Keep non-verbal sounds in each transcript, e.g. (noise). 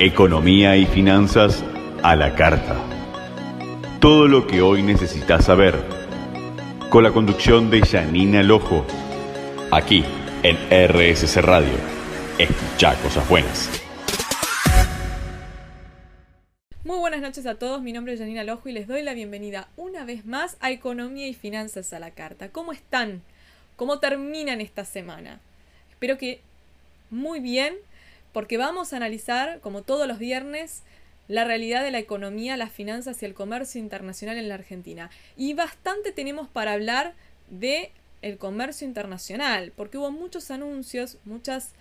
Economía y finanzas a la carta. Todo lo que hoy necesitas saber. Con la conducción de Janina Lojo. Aquí en RSC Radio. Escucha cosas buenas. Muy buenas noches a todos, mi nombre es Janina Lojo y les doy la bienvenida una vez más a Economía y Finanzas a la Carta. ¿Cómo están? ¿Cómo terminan esta semana? Espero que muy bien porque vamos a analizar, como todos los viernes, la realidad de la economía, las finanzas y el comercio internacional en la Argentina. Y bastante tenemos para hablar de el comercio internacional, porque hubo muchos anuncios, muchas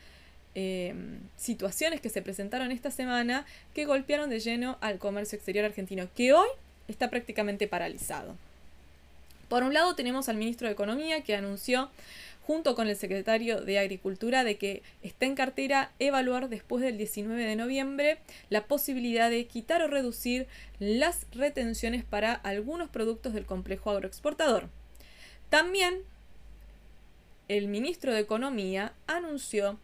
eh, situaciones que se presentaron esta semana que golpearon de lleno al comercio exterior argentino, que hoy está prácticamente paralizado. Por un lado tenemos al ministro de Economía que anunció junto con el secretario de Agricultura de que está en cartera evaluar después del 19 de noviembre la posibilidad de quitar o reducir las retenciones para algunos productos del complejo agroexportador. También el ministro de Economía anunció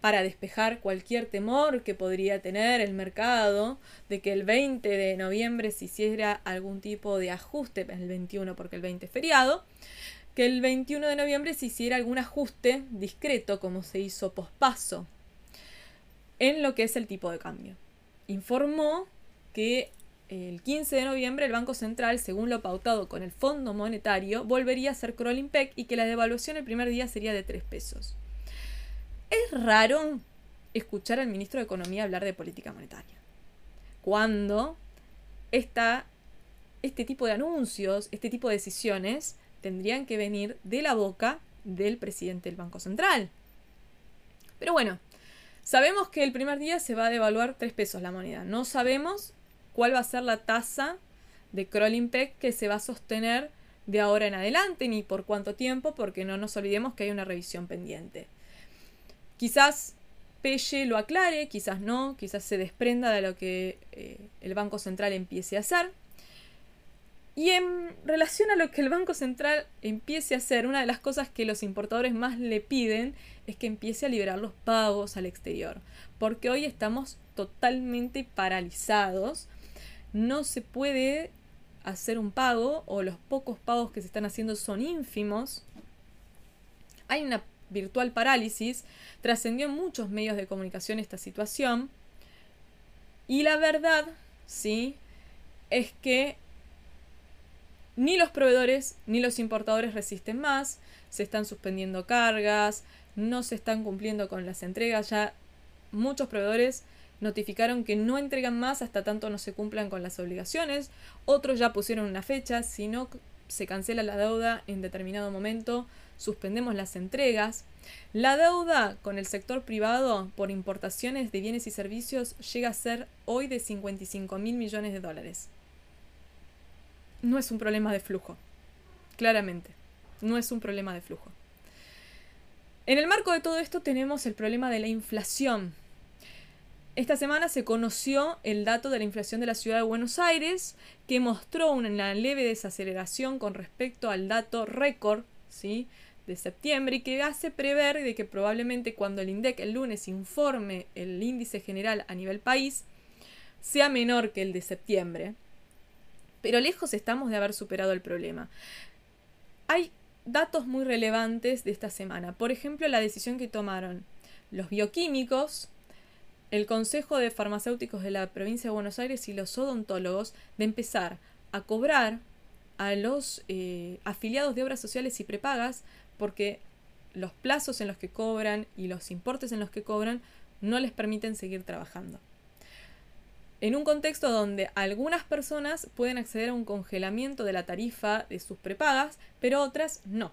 para despejar cualquier temor que podría tener el mercado de que el 20 de noviembre se hiciera algún tipo de ajuste, el 21 porque el 20 es feriado, que el 21 de noviembre se hiciera algún ajuste discreto, como se hizo pospaso, en lo que es el tipo de cambio. Informó que el 15 de noviembre el Banco Central, según lo pautado con el Fondo Monetario, volvería a ser crawling peg y que la devaluación el primer día sería de 3 pesos. Es raro escuchar al ministro de Economía hablar de política monetaria. Cuando este tipo de anuncios, este tipo de decisiones, tendrían que venir de la boca del presidente del Banco Central. Pero bueno, sabemos que el primer día se va a devaluar 3 pesos la moneda. No sabemos cuál va a ser la tasa de crawling peg que se va a sostener de ahora en adelante ni por cuánto tiempo, porque no nos olvidemos que hay una revisión pendiente. Quizás Pelle lo aclare, quizás no, quizás se desprenda de lo que eh, el Banco Central empiece a hacer. Y en relación a lo que el Banco Central empiece a hacer, una de las cosas que los importadores más le piden es que empiece a liberar los pagos al exterior. Porque hoy estamos totalmente paralizados. No se puede hacer un pago o los pocos pagos que se están haciendo son ínfimos. Hay una virtual parálisis. Trascendió en muchos medios de comunicación esta situación. Y la verdad, sí, es que ni los proveedores ni los importadores resisten más, se están suspendiendo cargas, no se están cumpliendo con las entregas, ya muchos proveedores notificaron que no entregan más hasta tanto no se cumplan con las obligaciones, otros ya pusieron una fecha, si no se cancela la deuda en determinado momento, suspendemos las entregas. La deuda con el sector privado por importaciones de bienes y servicios llega a ser hoy de 55 mil millones de dólares no es un problema de flujo. Claramente, no es un problema de flujo. En el marco de todo esto tenemos el problema de la inflación. Esta semana se conoció el dato de la inflación de la ciudad de Buenos Aires, que mostró una leve desaceleración con respecto al dato récord de septiembre y que hace prever de que probablemente cuando el INDEC el lunes informe el índice general a nivel país sea menor que el de septiembre pero lejos estamos de haber superado el problema. Hay datos muy relevantes de esta semana. Por ejemplo, la decisión que tomaron los bioquímicos, el Consejo de Farmacéuticos de la provincia de Buenos Aires y los odontólogos de empezar a cobrar a los eh, afiliados de obras sociales y prepagas porque los plazos en los que cobran y los importes en los que cobran no les permiten seguir trabajando en un contexto donde algunas personas pueden acceder a un congelamiento de la tarifa de sus prepagas, pero otras no.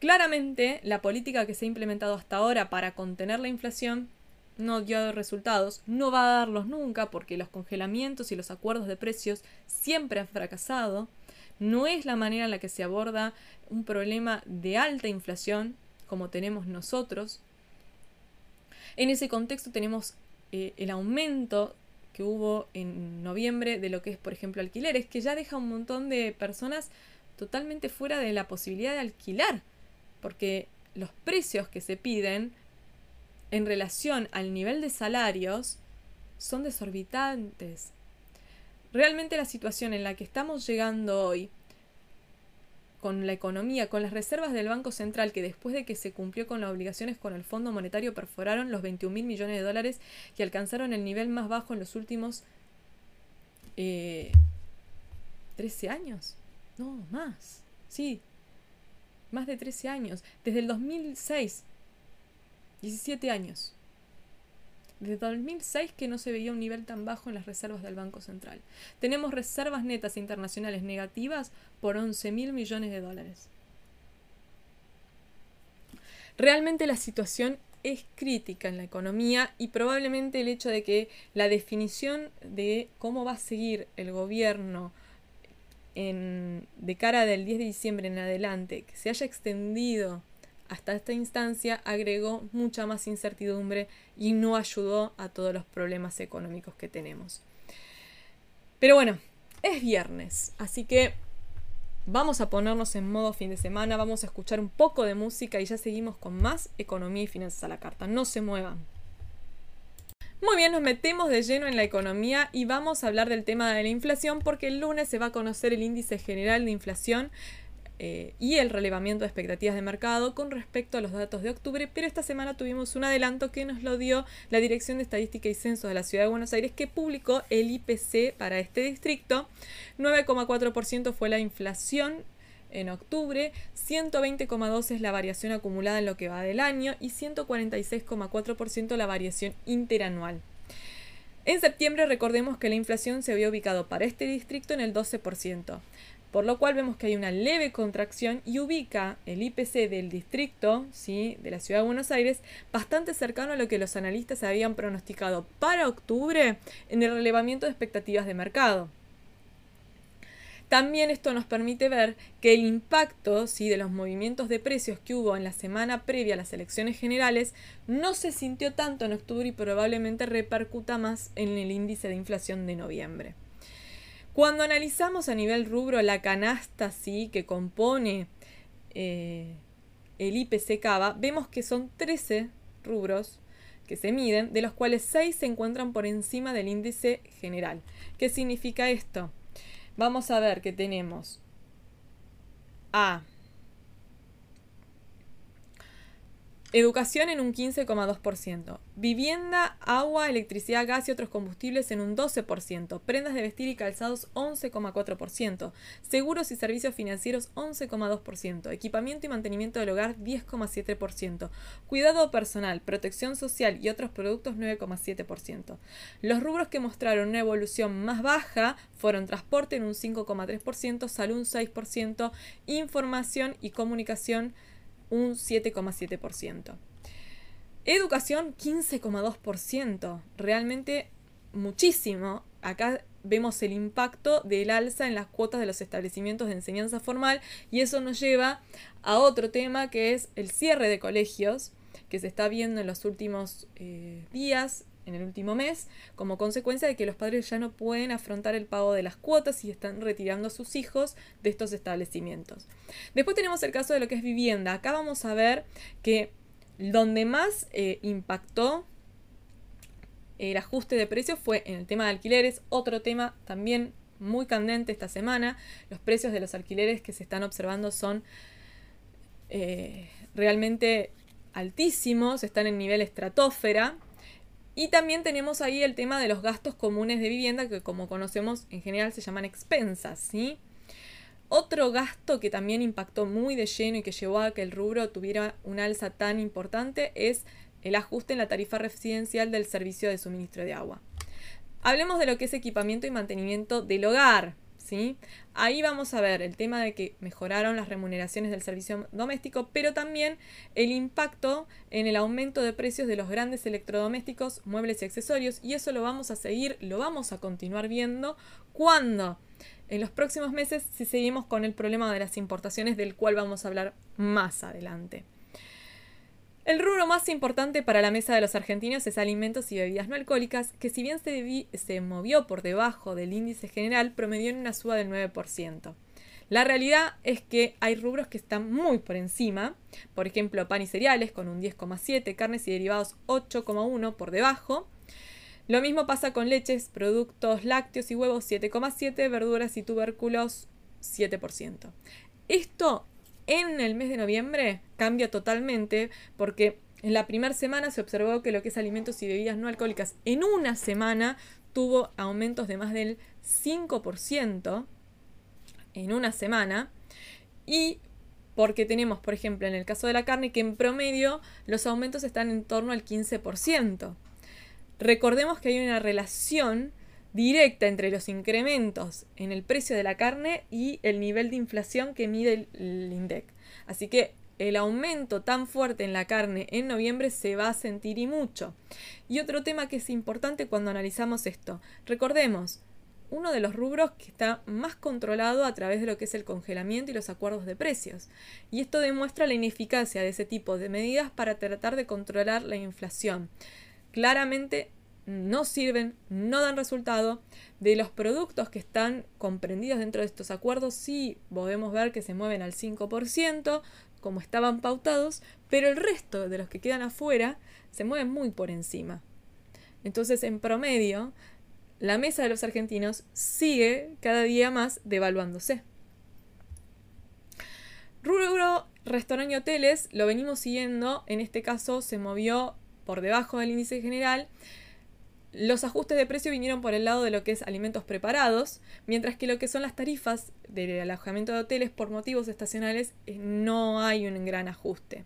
Claramente, la política que se ha implementado hasta ahora para contener la inflación no dio resultados, no va a darlos nunca porque los congelamientos y los acuerdos de precios siempre han fracasado. No es la manera en la que se aborda un problema de alta inflación como tenemos nosotros. En ese contexto tenemos eh, el aumento que hubo en noviembre de lo que es, por ejemplo, alquileres, que ya deja un montón de personas totalmente fuera de la posibilidad de alquilar, porque los precios que se piden en relación al nivel de salarios son desorbitantes. Realmente la situación en la que estamos llegando hoy, con la economía, con las reservas del Banco Central, que después de que se cumplió con las obligaciones con el Fondo Monetario perforaron los 21 mil millones de dólares y alcanzaron el nivel más bajo en los últimos 13 eh, años. No, más. Sí, más de 13 años. Desde el 2006. 17 años. Desde 2006 que no se veía un nivel tan bajo en las reservas del Banco Central. Tenemos reservas netas internacionales negativas por 11 mil millones de dólares. Realmente la situación es crítica en la economía y probablemente el hecho de que la definición de cómo va a seguir el gobierno de cara del 10 de diciembre en adelante, que se haya extendido hasta esta instancia agregó mucha más incertidumbre y no ayudó a todos los problemas económicos que tenemos. Pero bueno, es viernes, así que vamos a ponernos en modo fin de semana, vamos a escuchar un poco de música y ya seguimos con más economía y finanzas a la carta. No se muevan. Muy bien, nos metemos de lleno en la economía y vamos a hablar del tema de la inflación porque el lunes se va a conocer el índice general de inflación eh, y el relevamiento de expectativas de mercado con respecto a los datos de octubre, pero esta semana tuvimos un adelanto que nos lo dio la Dirección de Estadística y Censos de la Ciudad de Buenos Aires que publicó el IPC para este distrito. 9,4% fue la inflación en octubre, 120,2 es la variación acumulada en lo que va del año y 146,4% la variación interanual. En septiembre recordemos que la inflación se había ubicado para este distrito en el 12% por lo cual vemos que hay una leve contracción y ubica el IPC del distrito ¿sí? de la ciudad de Buenos Aires bastante cercano a lo que los analistas habían pronosticado para octubre en el relevamiento de expectativas de mercado. También esto nos permite ver que el impacto ¿sí? de los movimientos de precios que hubo en la semana previa a las elecciones generales no se sintió tanto en octubre y probablemente repercuta más en el índice de inflación de noviembre. Cuando analizamos a nivel rubro la canasta sí que compone eh, el IPC Cava, vemos que son 13 rubros que se miden, de los cuales 6 se encuentran por encima del índice general. ¿Qué significa esto? Vamos a ver que tenemos a Educación en un 15,2%. Vivienda, agua, electricidad, gas y otros combustibles en un 12%. Prendas de vestir y calzados 11,4%. Seguros y servicios financieros 11,2%. Equipamiento y mantenimiento del hogar 10,7%. Cuidado personal, protección social y otros productos 9,7%. Los rubros que mostraron una evolución más baja fueron transporte en un 5,3%, salud un 6%, información y comunicación un 7,7%. Educación 15,2%, realmente muchísimo. Acá vemos el impacto del alza en las cuotas de los establecimientos de enseñanza formal y eso nos lleva a otro tema que es el cierre de colegios que se está viendo en los últimos eh, días en el último mes, como consecuencia de que los padres ya no pueden afrontar el pago de las cuotas y están retirando a sus hijos de estos establecimientos. Después tenemos el caso de lo que es vivienda. Acá vamos a ver que donde más eh, impactó el ajuste de precios fue en el tema de alquileres, otro tema también muy candente esta semana. Los precios de los alquileres que se están observando son eh, realmente altísimos, están en nivel estratosfera. Y también tenemos ahí el tema de los gastos comunes de vivienda, que como conocemos en general se llaman expensas, ¿sí? Otro gasto que también impactó muy de lleno y que llevó a que el rubro tuviera un alza tan importante es el ajuste en la tarifa residencial del servicio de suministro de agua. Hablemos de lo que es equipamiento y mantenimiento del hogar. Ahí vamos a ver el tema de que mejoraron las remuneraciones del servicio doméstico, pero también el impacto en el aumento de precios de los grandes electrodomésticos, muebles y accesorios, y eso lo vamos a seguir, lo vamos a continuar viendo cuando en los próximos meses si seguimos con el problema de las importaciones del cual vamos a hablar más adelante. El rubro más importante para la mesa de los argentinos es alimentos y bebidas no alcohólicas, que si bien se, movió por debajo del índice general, promedió en una suba del 9%. La realidad es que hay rubros que están muy por encima, por ejemplo pan y cereales con un 10,7, carnes y derivados 8,1 por debajo. Lo mismo pasa con leches, productos lácteos y huevos 7,7, verduras y tubérculos 7%. Esto en el mes de noviembre cambia totalmente porque en la primera semana se observó que lo que es alimentos y bebidas no alcohólicas en una semana tuvo aumentos de más del 5% en una semana. Y porque tenemos, por ejemplo, en el caso de la carne, que en promedio los aumentos están en torno al 15%. Recordemos que hay una relación directa entre los incrementos en el precio de la carne y el nivel de inflación que mide el, INDEC. Así que el aumento tan fuerte en la carne en noviembre se va a sentir y mucho. Y otro tema que es importante cuando analizamos esto, recordemos, uno de los rubros que está más controlado a través de lo que es el congelamiento y los acuerdos de precios. Y esto demuestra la ineficacia de ese tipo de medidas para tratar de controlar la inflación. Claramente no sirven, no dan resultado. De los productos que están comprendidos dentro de estos acuerdos, sí podemos ver que se mueven al 5%, como estaban pautados, pero el resto de los que quedan afuera se mueven muy por encima. Entonces, en promedio, la mesa de los argentinos sigue cada día más devaluándose. Rubro, restaurante y hoteles lo venimos siguiendo, en este caso se movió por debajo del índice general los ajustes de precio vinieron por el lado de lo que es alimentos preparados, mientras que lo que son las tarifas del alojamiento de hoteles por motivos estacionales eh, no hay un gran ajuste.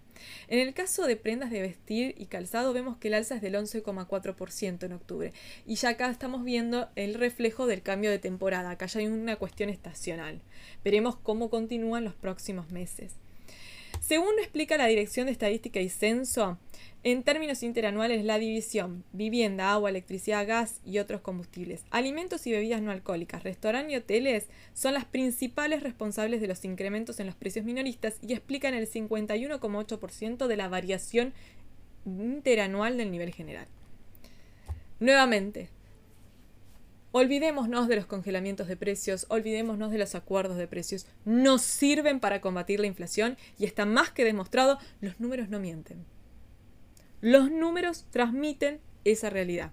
En el caso de prendas de vestir y calzado vemos que el alza es del 11,4% en octubre y ya acá estamos viendo el reflejo del cambio de temporada, acá ya hay una cuestión estacional. Veremos cómo continúan los próximos meses. Según explica la Dirección de Estadística y Censo, en términos interanuales, la división vivienda, agua, electricidad, gas y otros combustibles, alimentos y bebidas no alcohólicas, restaurantes y hoteles son las principales responsables de los incrementos en los precios minoristas y explican el 51,8% de la variación interanual del nivel general. Nuevamente, olvidémonos de los congelamientos de precios, olvidémonos de los acuerdos de precios, no sirven para combatir la inflación y está más que demostrado, los números no mienten. Los números transmiten esa realidad.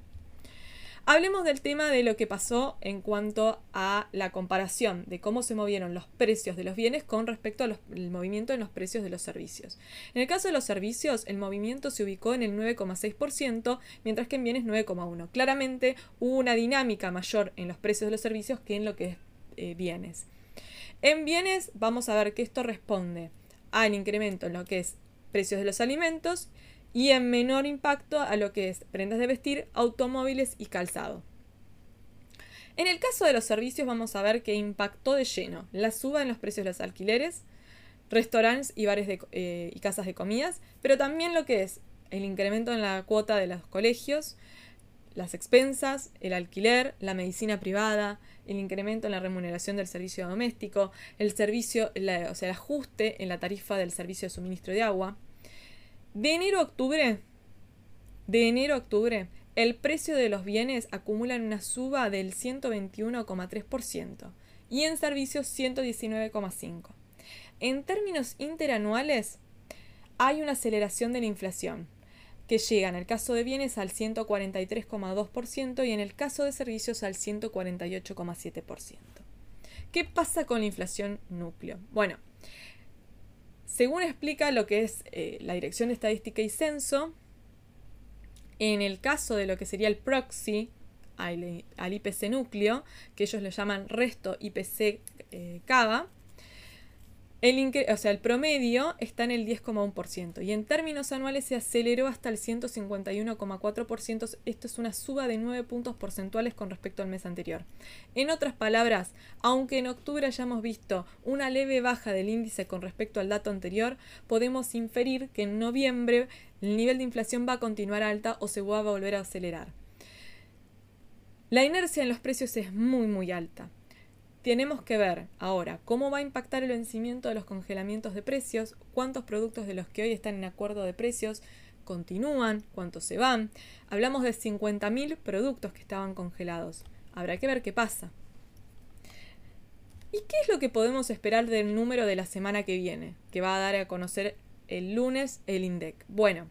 Hablemos del tema de lo que pasó en cuanto a la comparación de cómo se movieron los precios de los bienes con respecto al movimiento en los precios de los servicios. En el caso de los servicios, el movimiento se ubicó en el 9,6%, mientras que en bienes 9,1%. Claramente hubo una dinámica mayor en los precios de los servicios que en lo que es eh, bienes. En bienes vamos a ver que esto responde al incremento en lo que es precios de los alimentos y en menor impacto a lo que es prendas de vestir, automóviles y calzado. En el caso de los servicios vamos a ver que impactó de lleno la suba en los precios de los alquileres, restaurantes y bares eh, y casas de comidas, pero también lo que es el incremento en la cuota de los colegios, las expensas, el alquiler, la medicina privada, el incremento en la remuneración del servicio doméstico, el servicio, o sea, el ajuste en la tarifa del servicio de suministro de agua, de enero a octubre, de enero a octubre, el precio de los bienes acumula una suba del 121,3% y en servicios 119,5%. En términos interanuales, hay una aceleración de la inflación, que llega en el caso de bienes al 143,2% y en el caso de servicios al 148,7%. ¿Qué pasa con la inflación núcleo? Bueno, según explica lo que es eh, la Dirección de Estadística y Censo, en el caso de lo que sería el proxy al, IPC núcleo, que ellos lo llaman resto IPC eh, CAVA, el, o sea, el promedio está en el 10,1% y en términos anuales se aceleró hasta el 151,4%. Esto es una suba de 9 puntos porcentuales con respecto al mes anterior. En otras palabras, aunque en octubre hayamos visto una leve baja del índice con respecto al dato anterior, podemos inferir que en noviembre el nivel de inflación va a continuar alta o se va a volver a acelerar. La inercia en los precios es muy muy alta. Tenemos que ver ahora cómo va a impactar el vencimiento de los congelamientos de precios, cuántos productos de los que hoy están en acuerdo de precios continúan, cuántos se van. Hablamos de 50.000 productos que estaban congelados. Habrá que ver qué pasa. ¿Y qué es lo que podemos esperar del número de la semana que viene, que va a dar a conocer el lunes el INDEC? Bueno,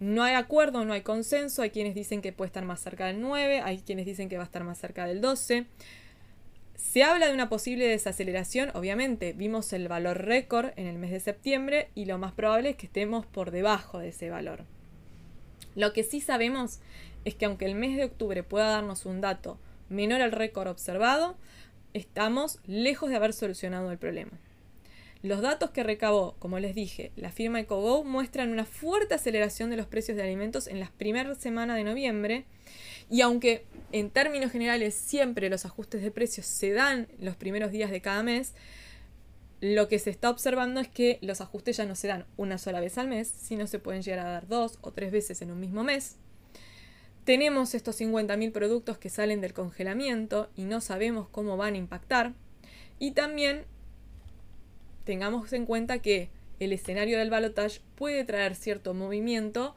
no hay acuerdo, no hay consenso, hay quienes dicen que puede estar más cerca del 9, hay quienes dicen que va a estar más cerca del 12. Se habla de una posible desaceleración, obviamente vimos el valor récord en el mes de septiembre y lo más probable es que estemos por debajo de ese valor. Lo que sí sabemos es que aunque el mes de octubre pueda darnos un dato menor al récord observado, estamos lejos de haber solucionado el problema. Los datos que recabó, como les dije, la firma EcoGo muestran una fuerte aceleración de los precios de alimentos en las primeras semanas de noviembre y aunque en términos generales siempre los ajustes de precios se dan los primeros días de cada mes, lo que se está observando es que los ajustes ya no se dan una sola vez al mes, sino se pueden llegar a dar dos o tres veces en un mismo mes. Tenemos estos 50.000 productos que salen del congelamiento y no sabemos cómo van a impactar. Y también tengamos en cuenta que el escenario del balotage puede traer cierto movimiento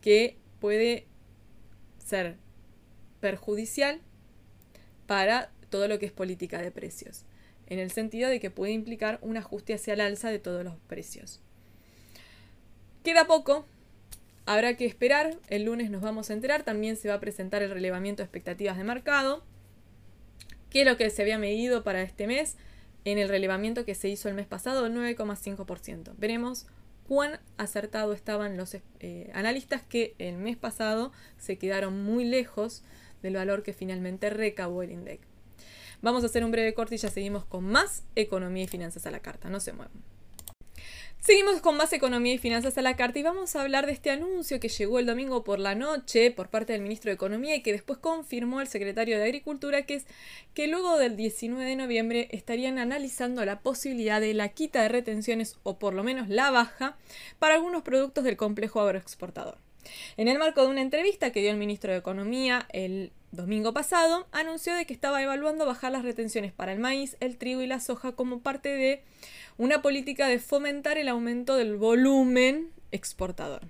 que puede ser perjudicial para todo lo que es política de precios, en el sentido de que puede implicar un ajuste hacia el alza de todos los precios. Queda poco, habrá que esperar, el lunes nos vamos a enterar, también se va a presentar el relevamiento de expectativas de mercado, que es lo que se había medido para este mes en el relevamiento que se hizo el mes pasado, 9,5%. Veremos cuán acertado estaban los eh, analistas que el mes pasado se quedaron muy lejos del valor que finalmente recabó el INDEC. Vamos a hacer un breve corte y ya seguimos con más economía y finanzas a la carta. No se muevan. Seguimos con más economía y finanzas a la carta y vamos a hablar de este anuncio que llegó el domingo por la noche por parte del ministro de Economía y que después confirmó el secretario de Agricultura, que es que luego del 19 de noviembre estarían analizando la posibilidad de la quita de retenciones o por lo menos la baja para algunos productos del complejo agroexportador. En el marco de una entrevista que dio el ministro de Economía el domingo pasado, anunció de que estaba evaluando bajar las retenciones para el maíz, el trigo y la soja como parte de una política de fomentar el aumento del volumen exportador.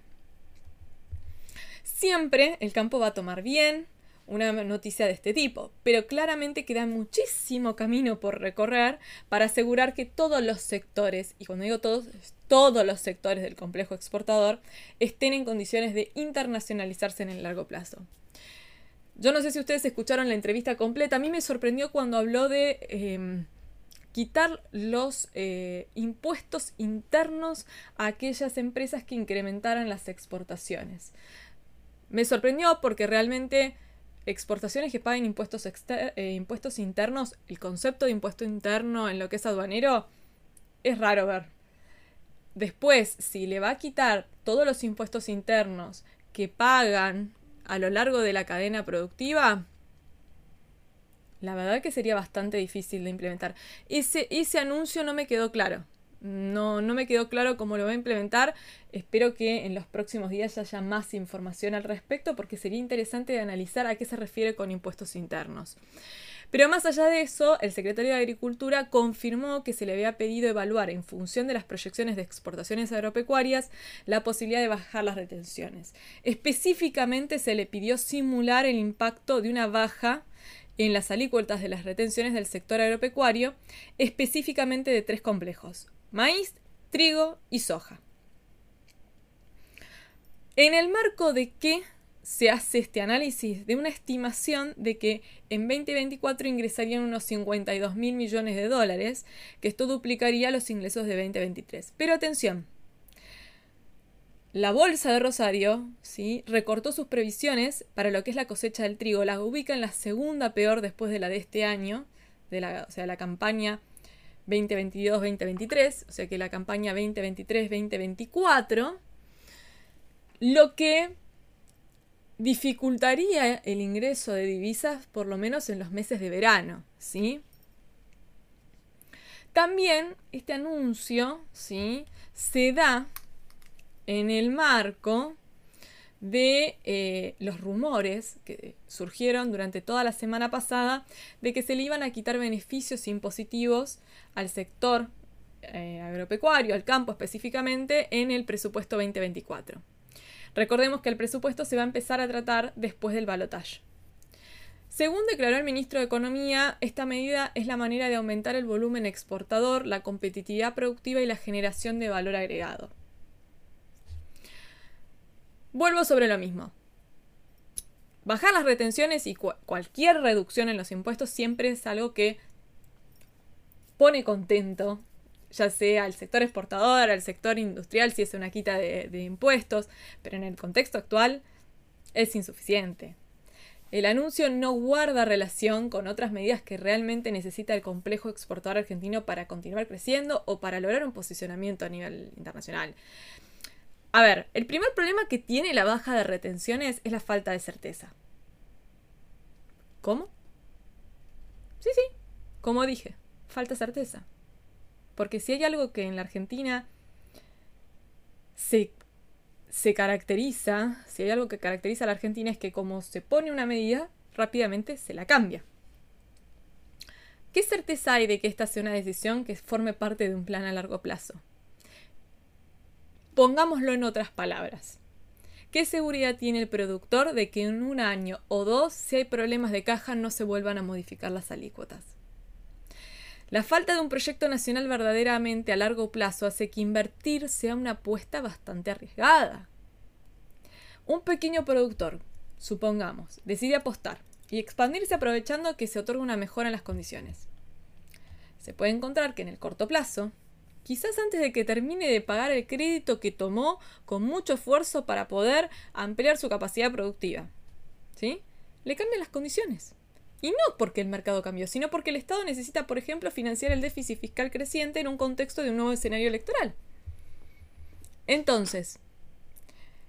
Siempre el campo va a tomar bien una noticia de este tipo, pero claramente queda muchísimo camino por recorrer para asegurar que todos los sectores, y cuando digo todos, todos los sectores del complejo exportador, estén en condiciones de internacionalizarse en el largo plazo. Yo no sé si ustedes escucharon la entrevista completa, a mí me sorprendió cuando habló de... Em, quitar los eh, impuestos internos a aquellas empresas que incrementaran las exportaciones. Me sorprendió porque realmente exportaciones que paguen impuestos, eh, impuestos internos, el concepto de impuesto interno en lo que es aduanero, es raro ver. Después, si le va a quitar todos los impuestos internos que pagan a lo largo de la cadena productiva, la verdad que sería bastante difícil de implementar. Ese, ese anuncio no me quedó claro. No, no me quedó claro cómo lo va a implementar. Espero que en los próximos días haya más información al respecto porque sería interesante de analizar a qué se refiere con impuestos internos. Pero más allá de eso, el secretario de Agricultura confirmó que se le había pedido evaluar en función de las proyecciones de exportaciones agropecuarias la posibilidad de bajar las retenciones. Específicamente se le pidió simular el impacto de una baja en las alícuotas de las retenciones del sector agropecuario, específicamente de tres complejos, maíz, trigo y soja. En el marco de qué se hace este análisis de una estimación de que en 2024 ingresarían unos 52 mil millones de dólares, que esto duplicaría los ingresos de 2023. Pero atención, la bolsa de Rosario ¿sí? recortó sus previsiones para lo que es la cosecha del trigo, la ubica en la segunda peor después de la de este año, de la, o sea, la campaña 2022-2023, o sea que la campaña 2023-2024, lo que dificultaría el ingreso de divisas por lo menos en los meses de verano, ¿sí? También este anuncio, ¿sí? se da en el marco de eh, los rumores que surgieron durante toda la semana pasada de que se le iban a quitar beneficios impositivos al sector eh, agropecuario, al campo específicamente, en el presupuesto 2024. Recordemos que el presupuesto se va a empezar a tratar después del balotaje. Según declaró el ministro de Economía, esta medida es la manera de aumentar el volumen exportador, la competitividad productiva y la generación de valor agregado. Vuelvo sobre lo mismo. Bajar las retenciones y cualquier reducción en los impuestos siempre es algo que pone contento, ya sea al sector exportador, al sector industrial, si es una quita de, impuestos, pero en el contexto actual es insuficiente. El anuncio no guarda relación con otras medidas que realmente necesita el complejo exportador argentino para continuar creciendo o para lograr un posicionamiento a nivel internacional. A ver, el primer problema que tiene la baja de retenciones es la falta de certeza. ¿Cómo? Sí, sí, como dije, falta certeza. Porque si hay algo que en la Argentina se, se caracteriza, si hay algo que caracteriza a la Argentina es que como se pone una medida, rápidamente se la cambia. ¿Qué certeza hay de que esta sea una decisión que forme parte de un plan a largo plazo? Pongámoslo en otras palabras. ¿Qué seguridad tiene el productor de que en un año o dos, si hay problemas de caja, no se vuelvan a modificar las alícuotas? La falta de un proyecto nacional verdaderamente a largo plazo hace que invertir sea una apuesta bastante arriesgada. Un pequeño productor, supongamos, decide apostar y expandirse aprovechando que se otorga una mejora en las condiciones. Se puede encontrar que en el corto plazo quizás antes de que termine de pagar el crédito que tomó con mucho esfuerzo para poder ampliar su capacidad productiva. ¿Sí? Le cambian las condiciones. Y no porque el mercado cambió, sino porque el Estado necesita, por ejemplo, financiar el déficit fiscal creciente en un contexto de un nuevo escenario electoral. Entonces,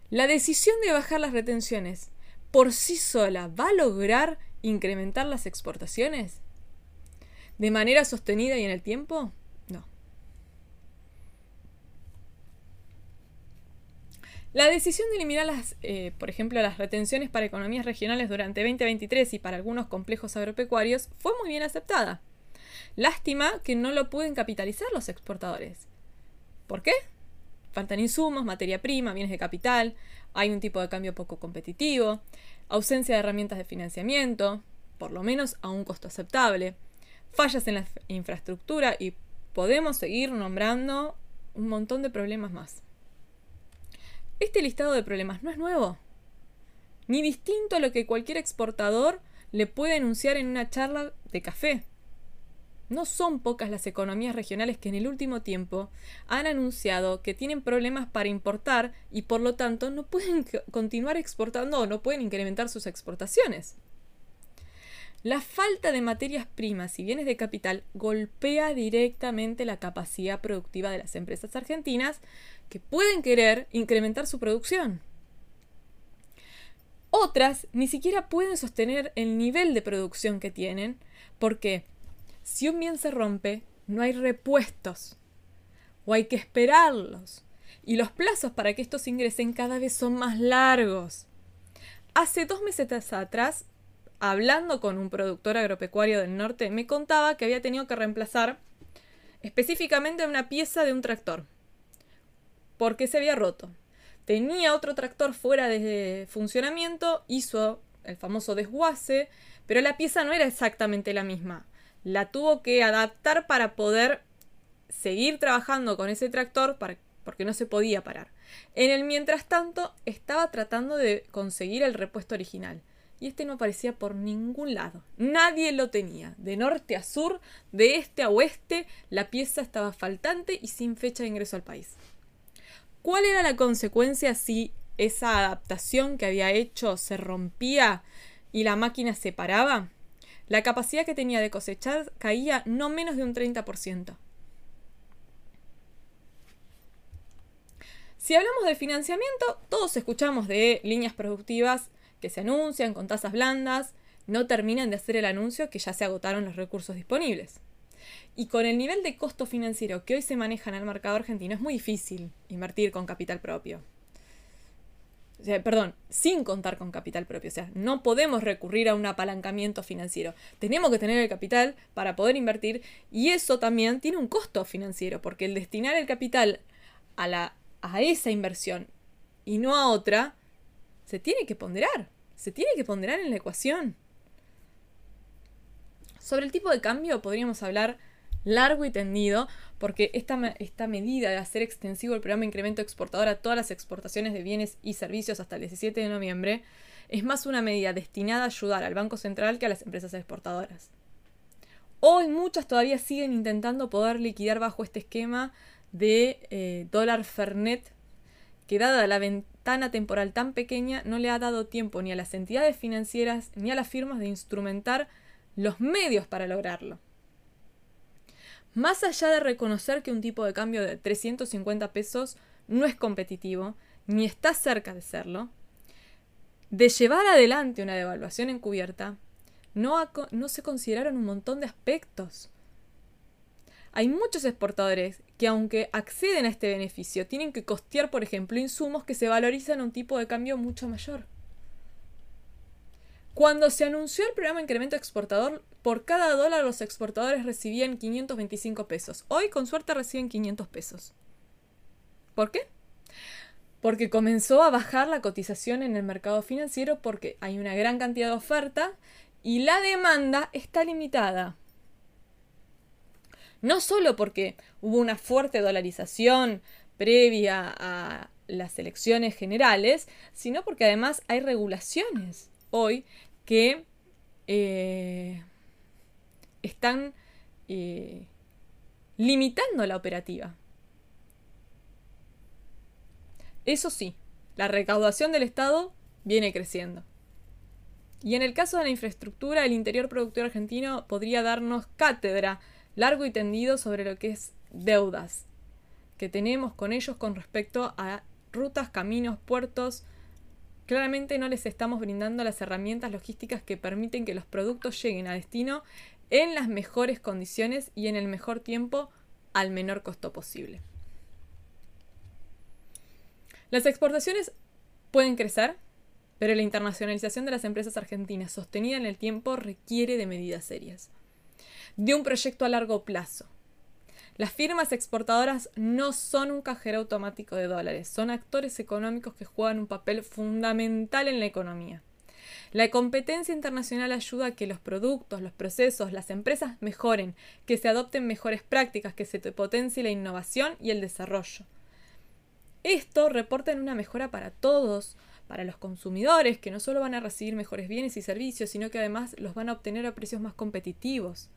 la decisión de bajar las retenciones por sí sola va a lograr incrementar las exportaciones de manera sostenida y en el tiempo? La decisión de eliminar las, eh, por ejemplo, las retenciones para economías regionales durante 2023 y para algunos complejos agropecuarios fue muy bien aceptada. Lástima que no lo pueden capitalizar los exportadores. ¿Por qué? Faltan insumos, materia prima, bienes de capital, hay un tipo de cambio poco competitivo, ausencia de herramientas de financiamiento, por lo menos a un costo aceptable, fallas en la infraestructura y podemos seguir nombrando un montón de problemas más. Este listado de problemas no es nuevo, ni distinto a lo que cualquier exportador le puede anunciar en una charla de café. No son pocas las economías regionales que en el último tiempo han anunciado que tienen problemas para importar y por lo tanto no pueden continuar exportando o no pueden incrementar sus exportaciones. La falta de materias primas y bienes de capital golpea directamente la capacidad productiva de las empresas argentinas que pueden querer incrementar su producción. Otras ni siquiera pueden sostener el nivel de producción que tienen porque si un bien se rompe, no hay repuestos o hay que esperarlos y los plazos para que estos ingresen cada vez son más largos. Hace dos meses atrás hablando con un productor agropecuario del norte, me contaba que había tenido que reemplazar específicamente una pieza de un tractor, porque se había roto. Tenía otro tractor fuera de funcionamiento, hizo el famoso desguace, pero la pieza no era exactamente la misma. La tuvo que adaptar para poder seguir trabajando con ese tractor porque no se podía parar. En el mientras tanto, estaba tratando de conseguir el repuesto original y este no aparecía por ningún lado. Nadie lo tenía. De norte a sur, de este a oeste, la pieza estaba faltante y sin fecha de ingreso al país. ¿Cuál era la consecuencia si esa adaptación que había hecho se rompía y la máquina se paraba? La capacidad que tenía de cosechar caía no menos de un 30%. Si hablamos de financiamiento, todos escuchamos de líneas productivas que se anuncian con tasas blandas, no terminan de hacer el anuncio que ya se agotaron los recursos disponibles. Y con el nivel de costo financiero que hoy se maneja en el mercado argentino es muy difícil invertir con capital propio. perdón, sin contar con capital propio. O sea, no podemos recurrir a un apalancamiento financiero. Tenemos que tener el capital para poder invertir y eso también tiene un costo financiero porque el destinar el capital a, la, a esa inversión y no a otra se tiene que ponderar, se tiene que ponderar en la ecuación. Sobre el tipo de cambio podríamos hablar largo y tendido, porque esta, esta, medida de hacer extensivo el programa incremento exportador a todas las exportaciones de bienes y servicios hasta el 17 de noviembre es más una medida destinada a ayudar al Banco Central que a las empresas exportadoras. Hoy muchas todavía siguen intentando poder liquidar bajo este esquema de eh, dólar Fernet, que dada la ventana temporal tan pequeña, no le ha dado tiempo ni a las entidades financieras ni a las firmas de instrumentar los medios para lograrlo. Más allá de reconocer que un tipo de cambio de 350 pesos no es competitivo, ni está cerca de serlo, de llevar adelante una devaluación encubierta, no, no se consideraron un montón de aspectos. Hay muchos exportadores que aunque acceden a este beneficio, tienen que costear, por ejemplo, insumos que se valorizan a un tipo de cambio mucho mayor. Cuando se anunció el programa incremento exportador, por cada dólar los exportadores recibían 525 pesos. Hoy con suerte reciben 500 pesos. ¿Por qué? Porque comenzó a bajar la cotización en el mercado financiero porque hay una gran cantidad de oferta y la demanda está limitada. No solo porque hubo una fuerte dolarización previa a las elecciones generales, sino porque además hay regulaciones hoy que eh, están eh, limitando la operativa. Eso sí, la recaudación del Estado viene creciendo. Y en el caso de la infraestructura, el interior productor argentino podría darnos cátedra largo y tendido sobre lo que es deudas que tenemos con ellos con respecto a rutas, caminos, puertos, Claramente no les estamos brindando las herramientas logísticas que permiten que los productos lleguen a destino en las mejores condiciones y en el mejor tiempo al menor costo posible. Las exportaciones pueden crecer, pero la internacionalización de las empresas argentinas sostenida en el tiempo requiere de medidas serias, de un proyecto a largo plazo, las firmas exportadoras no son un cajero automático de dólares, son actores económicos que juegan un papel fundamental en la economía. La competencia internacional ayuda a que los productos, los procesos, las empresas mejoren, que se adopten mejores prácticas, que se potencie la innovación y el desarrollo. Esto reporta en una mejora para todos, para los consumidores, que no solo van a recibir mejores bienes y servicios, sino que además los van a obtener a precios más competitivos.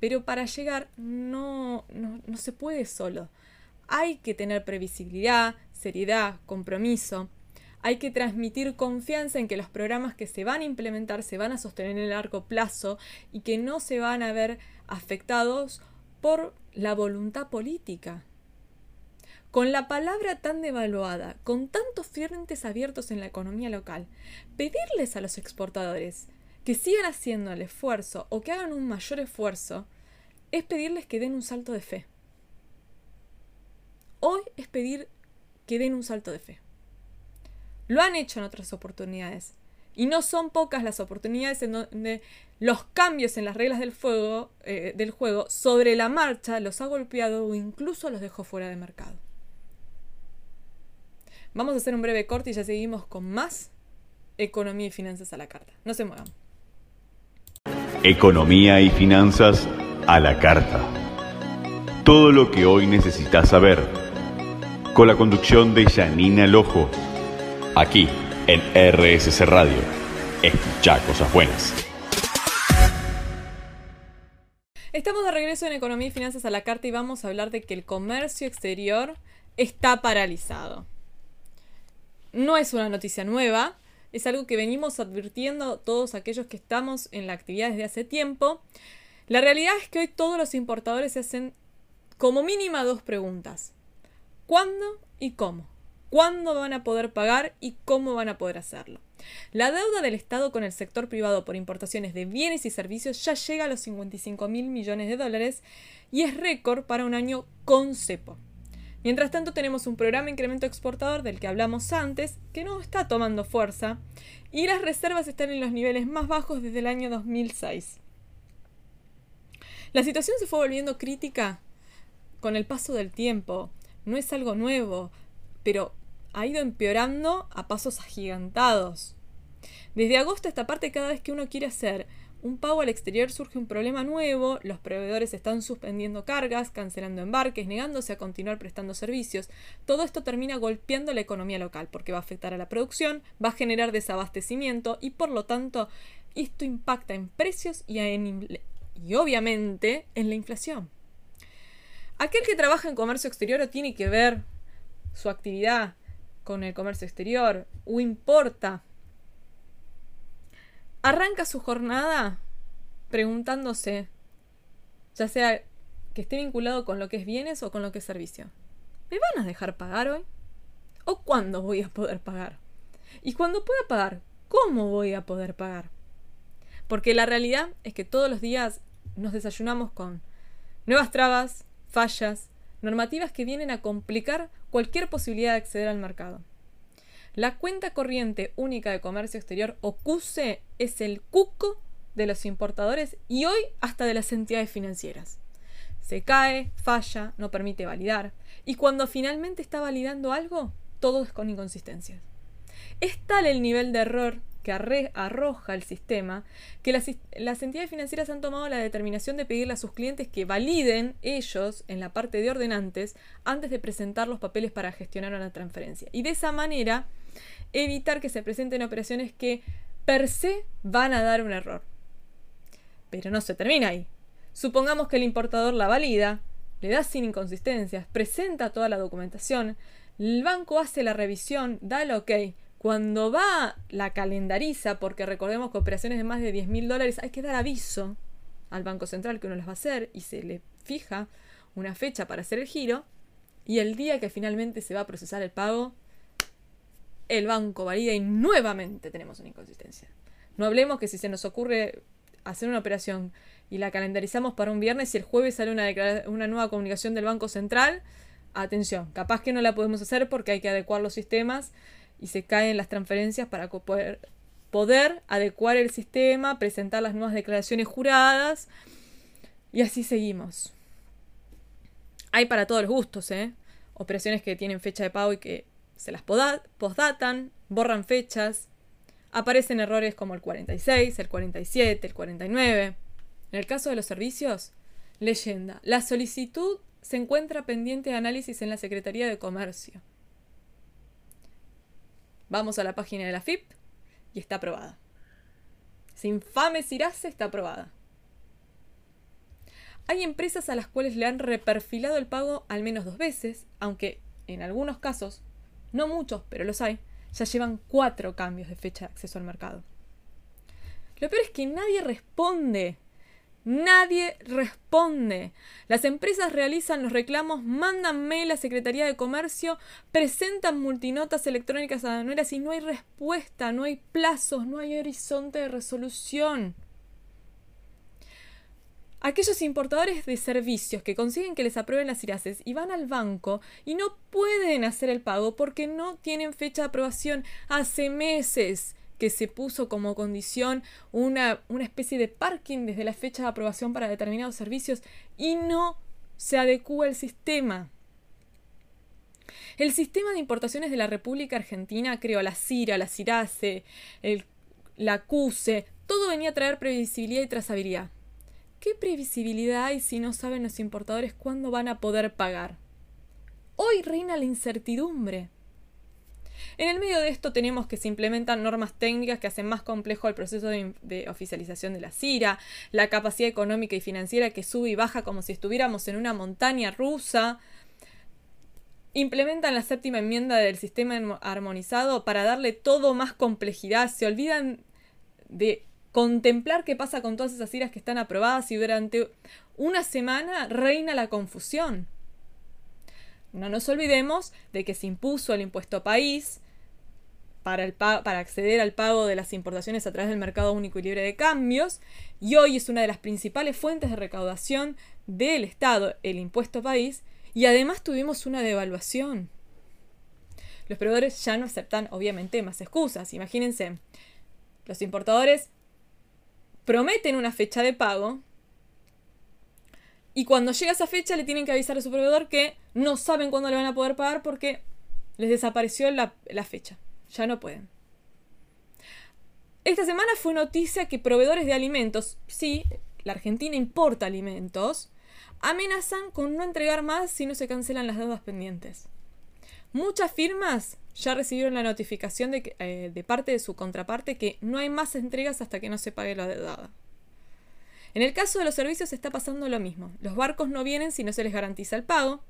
Pero para llegar no, no, se puede solo. Hay que tener previsibilidad, seriedad, compromiso. Hay que transmitir confianza en que los programas que se van a implementar se van a sostener en el largo plazo y que no se van a ver afectados por la voluntad política. Con la palabra tan devaluada, con tantos frentes abiertos en la economía local, pedirles a los exportadores que sigan haciendo el esfuerzo o que hagan un mayor esfuerzo, es pedirles que den un salto de fe. Hoy es pedir que den un salto de fe. Lo han hecho en otras oportunidades. Y no son pocas las oportunidades en donde los cambios en las reglas del, eh, juego sobre la marcha los ha golpeado o incluso los dejó fuera de mercado. Vamos a hacer un breve corte y ya seguimos con más economía y finanzas a la carta. No se muevan. Economía y finanzas a la carta. Todo lo que hoy necesitas saber. Con la conducción de Janina Lojo. Aquí en RSC Radio. Escucha cosas buenas. Estamos de regreso en Economía y Finanzas a la carta y vamos a hablar de que el comercio exterior está paralizado. No es una noticia nueva, es algo que venimos advirtiendo todos aquellos que estamos en la actividad desde hace tiempo. La realidad es que hoy todos los importadores se hacen como mínima dos preguntas. ¿Cuándo y cómo? ¿Cuándo van a poder pagar y cómo van a poder hacerlo? La deuda del Estado con el sector privado por importaciones de bienes y servicios ya llega a los 55 mil millones de dólares y es récord para un año con cepo. Mientras tanto tenemos un programa incremento exportador del que hablamos antes, que no está tomando fuerza, y las reservas están en los niveles más bajos desde el año 2006. La situación se fue volviendo crítica con el paso del tiempo. No es algo nuevo, pero ha ido empeorando a pasos agigantados. Desde agosto esta parte, cada vez que uno quiere hacer un pago al exterior surge un problema nuevo, los proveedores están suspendiendo cargas, cancelando embarques, negándose a continuar prestando servicios. Todo esto termina golpeando la economía local porque va a afectar a la producción, va a generar desabastecimiento y por lo tanto esto impacta en precios y, y obviamente en la inflación. Aquel que trabaja en comercio exterior o tiene que ver su actividad con el comercio exterior o importa arranca su jornada preguntándose, ya sea que esté vinculado con lo que es bienes o con lo que es servicio. ¿Me van a dejar pagar hoy? ¿O cuándo voy a poder pagar? Y cuando pueda pagar, ¿cómo voy a poder pagar? Porque la realidad es que todos los días nos desayunamos con nuevas trabas, fallas, normativas que vienen a complicar cualquier posibilidad de acceder al mercado. La cuenta corriente única de comercio exterior o CUSE es el cuco de los importadores y hoy hasta de las entidades financieras. Se cae, falla, no permite validar y cuando finalmente está validando algo, todo es con inconsistencias. Es tal el nivel de error que arroja el sistema que las, las, entidades financieras han tomado la determinación de pedirle a sus clientes que validen ellos en la parte de ordenantes antes de presentar los papeles para gestionar una transferencia. Y de esa manera evitar que se presenten operaciones que per se van a dar un error. Pero no se termina ahí. Supongamos que el importador la valida, le da sin inconsistencias, presenta toda la documentación, el banco hace la revisión, da el ok. Cuando va, la calendariza, porque recordemos que operaciones de más de 10 mil dólares hay que dar aviso al Banco Central que uno las va a hacer y se le fija una fecha para hacer el giro. Y el día que finalmente se va a procesar el pago, el banco valida y nuevamente tenemos una inconsistencia. No hablemos que si se nos ocurre hacer una operación y la calendarizamos para un viernes y el jueves sale una, una nueva comunicación del Banco Central, atención, capaz que no la podemos hacer porque hay que adecuar los sistemas y se caen las transferencias para poder, poder adecuar el sistema, presentar las nuevas declaraciones juradas y así seguimos. Hay para todos los gustos, ¿eh? Operaciones que tienen fecha de pago y que se las postdatan, borran fechas, aparecen errores como el 46, el 47, el 49. En el caso de los servicios, leyenda, la solicitud se encuentra pendiente de análisis en la Secretaría de Comercio. Vamos a la página de la FIP y está aprobada. Esa infame Cirase está aprobada. Hay empresas a las cuales le han reperfilado el pago al menos dos veces, aunque en algunos casos no muchos, pero los hay, ya llevan cuatro cambios de fecha de acceso al mercado. Lo peor es que nadie responde. Nadie responde. Las empresas realizan los reclamos, mandan mail a Secretaría de Comercio, presentan multinotas electrónicas aduaneras y no hay respuesta, no hay plazos, no hay horizonte de resolución aquellos importadores de servicios que consiguen que les aprueben las IRACES y van al banco y no pueden hacer el pago porque no tienen fecha de aprobación hace meses que se puso como condición una, una especie de parking desde la fecha de aprobación para determinados servicios y no se adecúa el sistema. El sistema de importaciones de la República Argentina creó la CIRA, la CIRACE, el, la CUSE, todo venía a traer previsibilidad y trazabilidad. ¿Qué previsibilidad hay si no saben los importadores cuándo van a poder pagar? Hoy reina la incertidumbre. En el medio de esto tenemos que se implementan normas técnicas que hacen más complejo el proceso de, oficialización de la CIRA, la capacidad económica y financiera que sube y baja como si estuviéramos en una montaña rusa. Implementan la séptima enmienda del sistema armonizado para darle todo más complejidad. Se olvidan de contemplar qué pasa con todas esas iras que están aprobadas y durante una semana reina la confusión. No nos olvidemos de que se impuso el impuesto país para, el para acceder al pago de las importaciones a través del mercado único y libre de cambios y hoy es una de las principales fuentes de recaudación del Estado, el impuesto país, y además tuvimos una devaluación. Los proveedores ya no aceptan, obviamente, más excusas. Imagínense, los importadores prometen una fecha de pago y cuando llega esa fecha le tienen que avisar a su proveedor que no saben cuándo le van a poder pagar porque les desapareció la, fecha. Ya no pueden. Esta semana fue noticia que proveedores de alimentos, sí, la Argentina importa alimentos, amenazan con no entregar más si no se cancelan las deudas pendientes. Muchas firmas ya recibieron la notificación de, eh, de parte de su contraparte que no hay más entregas hasta que no se pague la deuda. En el caso de los servicios está pasando lo mismo. Los barcos no vienen si no se les garantiza el pago.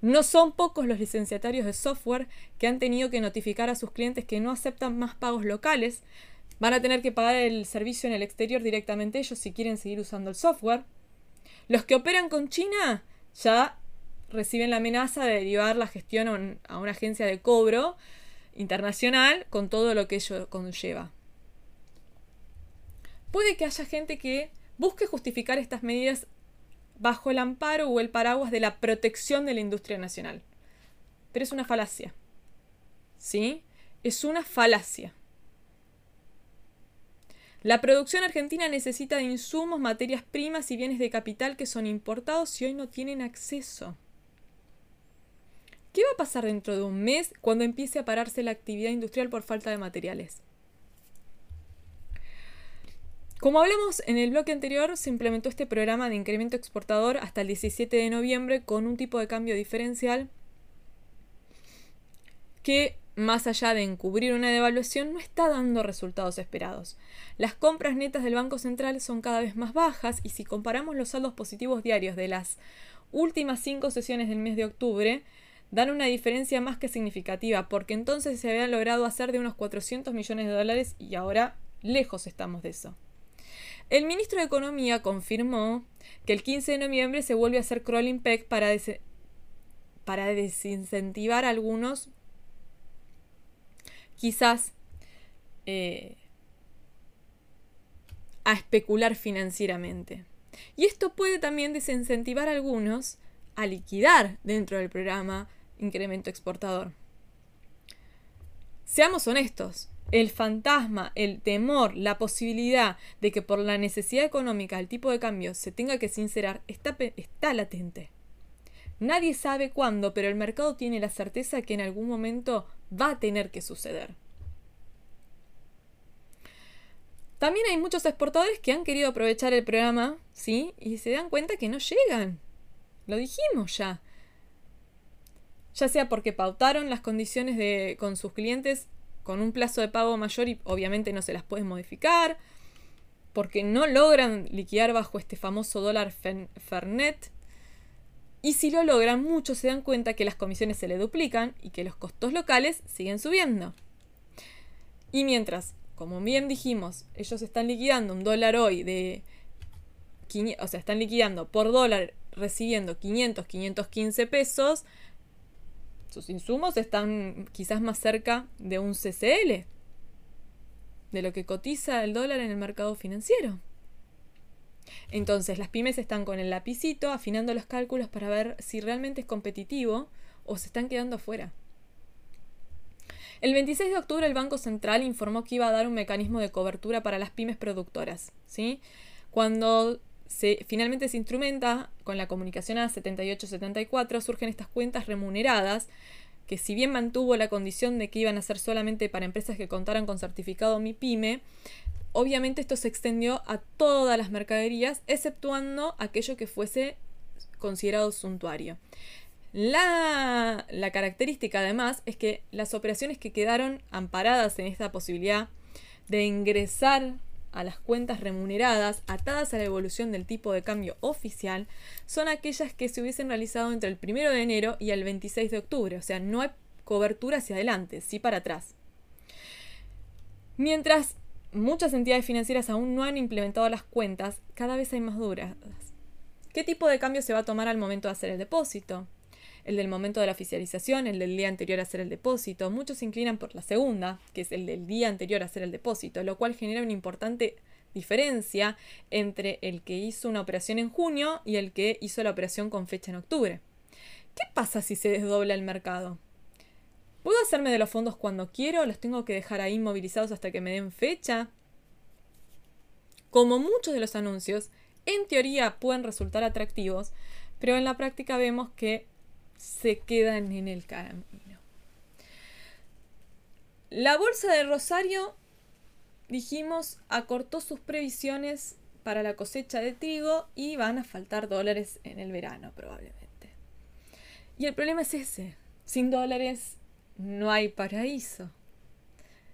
No son pocos los licenciatarios de software que han tenido que notificar a sus clientes que no aceptan más pagos locales. Van a tener que pagar el servicio en el exterior directamente ellos si quieren seguir usando el software. Los que operan con China ya reciben la amenaza de derivar la gestión a una agencia de cobro internacional con todo lo que ello conlleva. Puede que haya gente que busque justificar estas medidas bajo el amparo o el paraguas de la protección de la industria nacional. Pero es una falacia. ¿Sí? Es una falacia. La producción argentina necesita de insumos, materias primas y bienes de capital que son importados y hoy no tienen acceso. ¿Qué va a pasar dentro de un mes cuando empiece a pararse la actividad industrial por falta de materiales? Como hablamos en el bloque anterior, se implementó este programa de incremento exportador hasta el 17 de noviembre con un tipo de cambio diferencial que, más allá de encubrir una devaluación, no está dando resultados esperados. Las compras netas del Banco Central son cada vez más bajas y si comparamos los saldos positivos diarios de las últimas cinco sesiones del mes de octubre, dan una diferencia más que significativa, porque entonces se había logrado hacer de unos 400 millones de dólares y ahora lejos estamos de eso. El ministro de Economía confirmó que el 15 de noviembre se vuelve a hacer crawling peg para, para desincentivar a algunos, quizás, eh, a especular financieramente. Y esto puede también desincentivar a algunos a liquidar dentro del programa incremento exportador. Seamos honestos, el fantasma, el temor, la posibilidad de que por la necesidad económica el tipo de cambio se tenga que sincerar está, está latente. Nadie sabe cuándo, pero el mercado tiene la certeza que en algún momento va a tener que suceder. También hay muchos exportadores que han querido aprovechar el programa, ¿sí? Y se dan cuenta que no llegan. Lo dijimos ya. Ya sea porque pautaron las condiciones de, con sus clientes con un plazo de pago mayor y obviamente no se las pueden modificar, porque no logran liquidar bajo este famoso dólar Fernet. Y si lo logran, muchos se dan cuenta que las comisiones se le duplican y que los costos locales siguen subiendo. Y mientras, como bien dijimos, ellos están liquidando un dólar hoy de... O sea, están liquidando por dólar recibiendo 500, 515 pesos, sus insumos están quizás más cerca de un CCL, de lo que cotiza el dólar en el mercado financiero. Entonces las pymes están con el lapicito afinando los cálculos para ver si realmente es competitivo o se están quedando afuera. El 26 de octubre el Banco Central informó que iba a dar un mecanismo de cobertura para las pymes productoras. ¿sí? Cuando se, finalmente se instrumenta con la comunicación a 78-74, surgen estas cuentas remuneradas, que si bien mantuvo la condición de que iban a ser solamente para empresas que contaran con certificado MIPYME, obviamente esto se extendió a todas las mercaderías, exceptuando aquello que fuese considerado suntuario. La, la característica además es que las operaciones que quedaron amparadas en esta posibilidad de ingresar a las cuentas remuneradas atadas a la evolución del tipo de cambio oficial son aquellas que se hubiesen realizado entre el 1 de enero y el 26 de octubre, o sea, no hay cobertura hacia adelante, sí para atrás. Mientras muchas entidades financieras aún no han implementado las cuentas, cada vez hay más duras. ¿Qué tipo de cambio se va a tomar al momento de hacer el depósito? El del momento de la oficialización, el del día anterior a hacer el depósito. Muchos se inclinan por la segunda, que es el del día anterior a hacer el depósito, lo cual genera una importante diferencia entre el que hizo una operación en junio y el que hizo la operación con fecha en octubre. ¿Qué pasa si se desdobla el mercado? ¿Puedo hacerme de los fondos cuando quiero? ¿Los tengo que dejar ahí movilizados hasta que me den fecha? Como muchos de los anuncios, en teoría pueden resultar atractivos, pero en la práctica vemos que se quedan en el camino. La bolsa de Rosario dijimos, acortó sus previsiones para la cosecha de trigo y van a faltar dólares en el verano probablemente. Y el problema es ese, sin dólares no hay paraíso.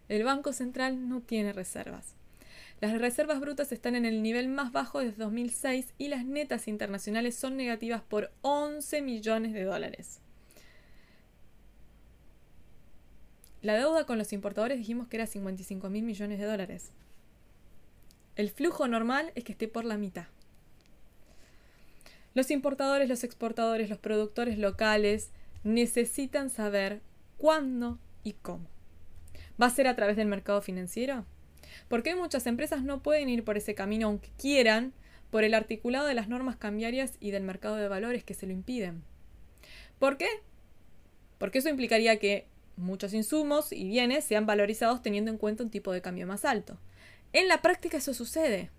El Banco Central no tiene reservas. Las reservas brutas están en el nivel más bajo desde 2006 y las netas internacionales son negativas por 11 millones de dólares. La deuda con los importadores dijimos que era 55 mil millones de dólares. El flujo normal es que esté por la mitad. Los importadores, los exportadores, los productores locales necesitan saber cuándo y cómo. ¿Va a ser a través del mercado financiero? Porque muchas empresas no pueden ir por ese camino aunque quieran por el articulado de las normas cambiarias y del mercado de valores que se lo impiden. ¿Por qué? Porque eso implicaría que muchos insumos y bienes sean valorizados teniendo en cuenta un tipo de cambio más alto. En la práctica eso sucede.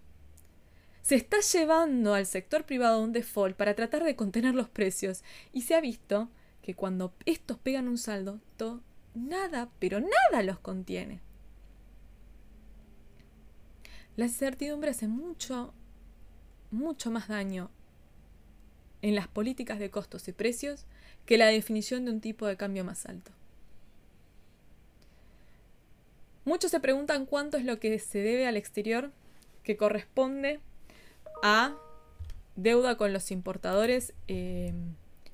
Se está llevando al sector privado un default para tratar de contener los precios y se ha visto que cuando estos pegan un saldo, nada, pero nada los contiene. La incertidumbre hace mucho, mucho más daño en las políticas de costos y precios que la definición de un tipo de cambio más alto. Muchos se preguntan cuánto es lo que se debe al exterior que corresponde a deuda con los importadores eh,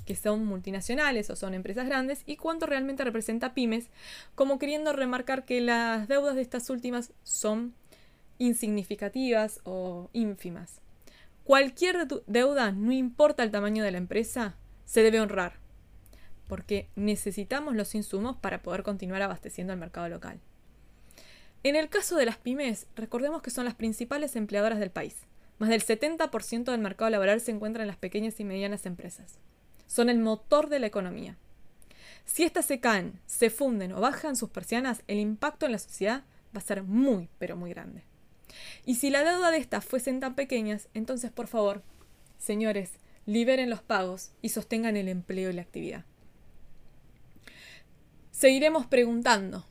que son multinacionales o son empresas grandes y cuánto realmente representa pymes, como queriendo remarcar que las deudas de estas últimas son insignificativas o ínfimas. Cualquier deuda, no importa el tamaño de la empresa, se debe honrar, porque necesitamos los insumos para poder continuar abasteciendo al mercado local. En el caso de las pymes, recordemos que son las principales empleadoras del país. Más del 70% del mercado laboral se encuentra en las pequeñas y medianas empresas. Son el motor de la economía. Si éstas se caen, se funden o bajan sus persianas, el impacto en la sociedad va a ser muy, pero muy grande. Y si la deuda de estas fuesen tan pequeñas, entonces por favor, señores, liberen los pagos y sostengan el empleo y la actividad. Seguiremos preguntando,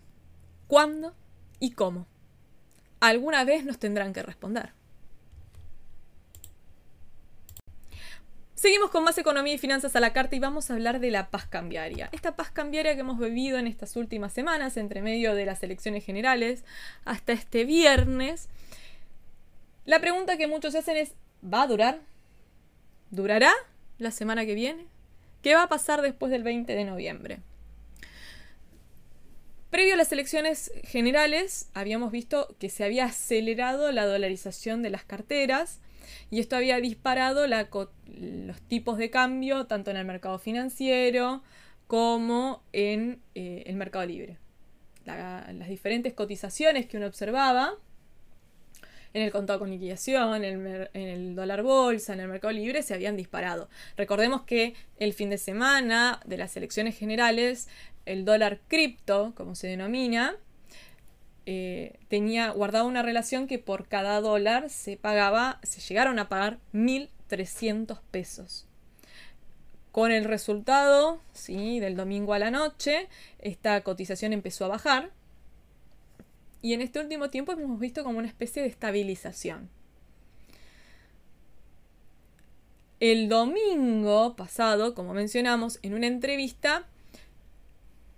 ¿cuándo y cómo. Alguna vez nos tendrán que responder. Seguimos con más economía y finanzas a la carta y vamos a hablar de la paz cambiaria. Esta paz cambiaria que hemos vivido en estas últimas semanas, entre medio de las elecciones generales, hasta este viernes. La pregunta que muchos hacen es, ¿va a durar? ¿Durará la semana que viene? ¿Qué va a pasar después del 20 de noviembre? Previo a las elecciones generales, habíamos visto que se había acelerado la dolarización de las carteras y esto había disparado los tipos de cambio tanto en el mercado financiero como en eh, el mercado libre. las diferentes cotizaciones que uno observaba en el contado con liquidación, en el, dólar bolsa, en el mercado libre, se habían disparado. Recordemos que el fin de semana de las elecciones generales el dólar cripto, como se denomina, eh, tenía guardado una relación que por cada dólar se pagaba, se llegaron a pagar 1.300 pesos. Con el resultado ¿sí? del domingo a la noche, esta cotización empezó a bajar. Y en este último tiempo hemos visto como una especie de estabilización. El domingo pasado, como mencionamos, en una entrevista,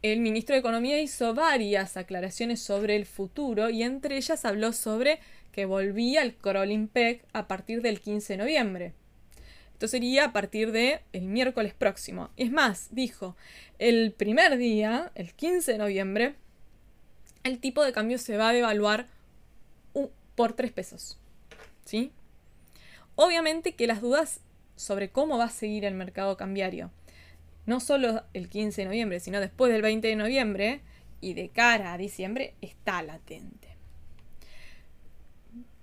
el ministro de Economía hizo varias aclaraciones sobre el futuro y entre ellas habló sobre que volvía el Crawling Peg a partir del 15 de noviembre. Esto sería a partir del el miércoles próximo. Es más, dijo, el primer día, el 15 de noviembre, el tipo de cambio se va a devaluar por 3 pesos. ¿Sí? Obviamente que las dudas sobre cómo va a seguir el mercado cambiario no solo el 15 de noviembre, sino después del 20 de noviembre y de cara a diciembre, está latente.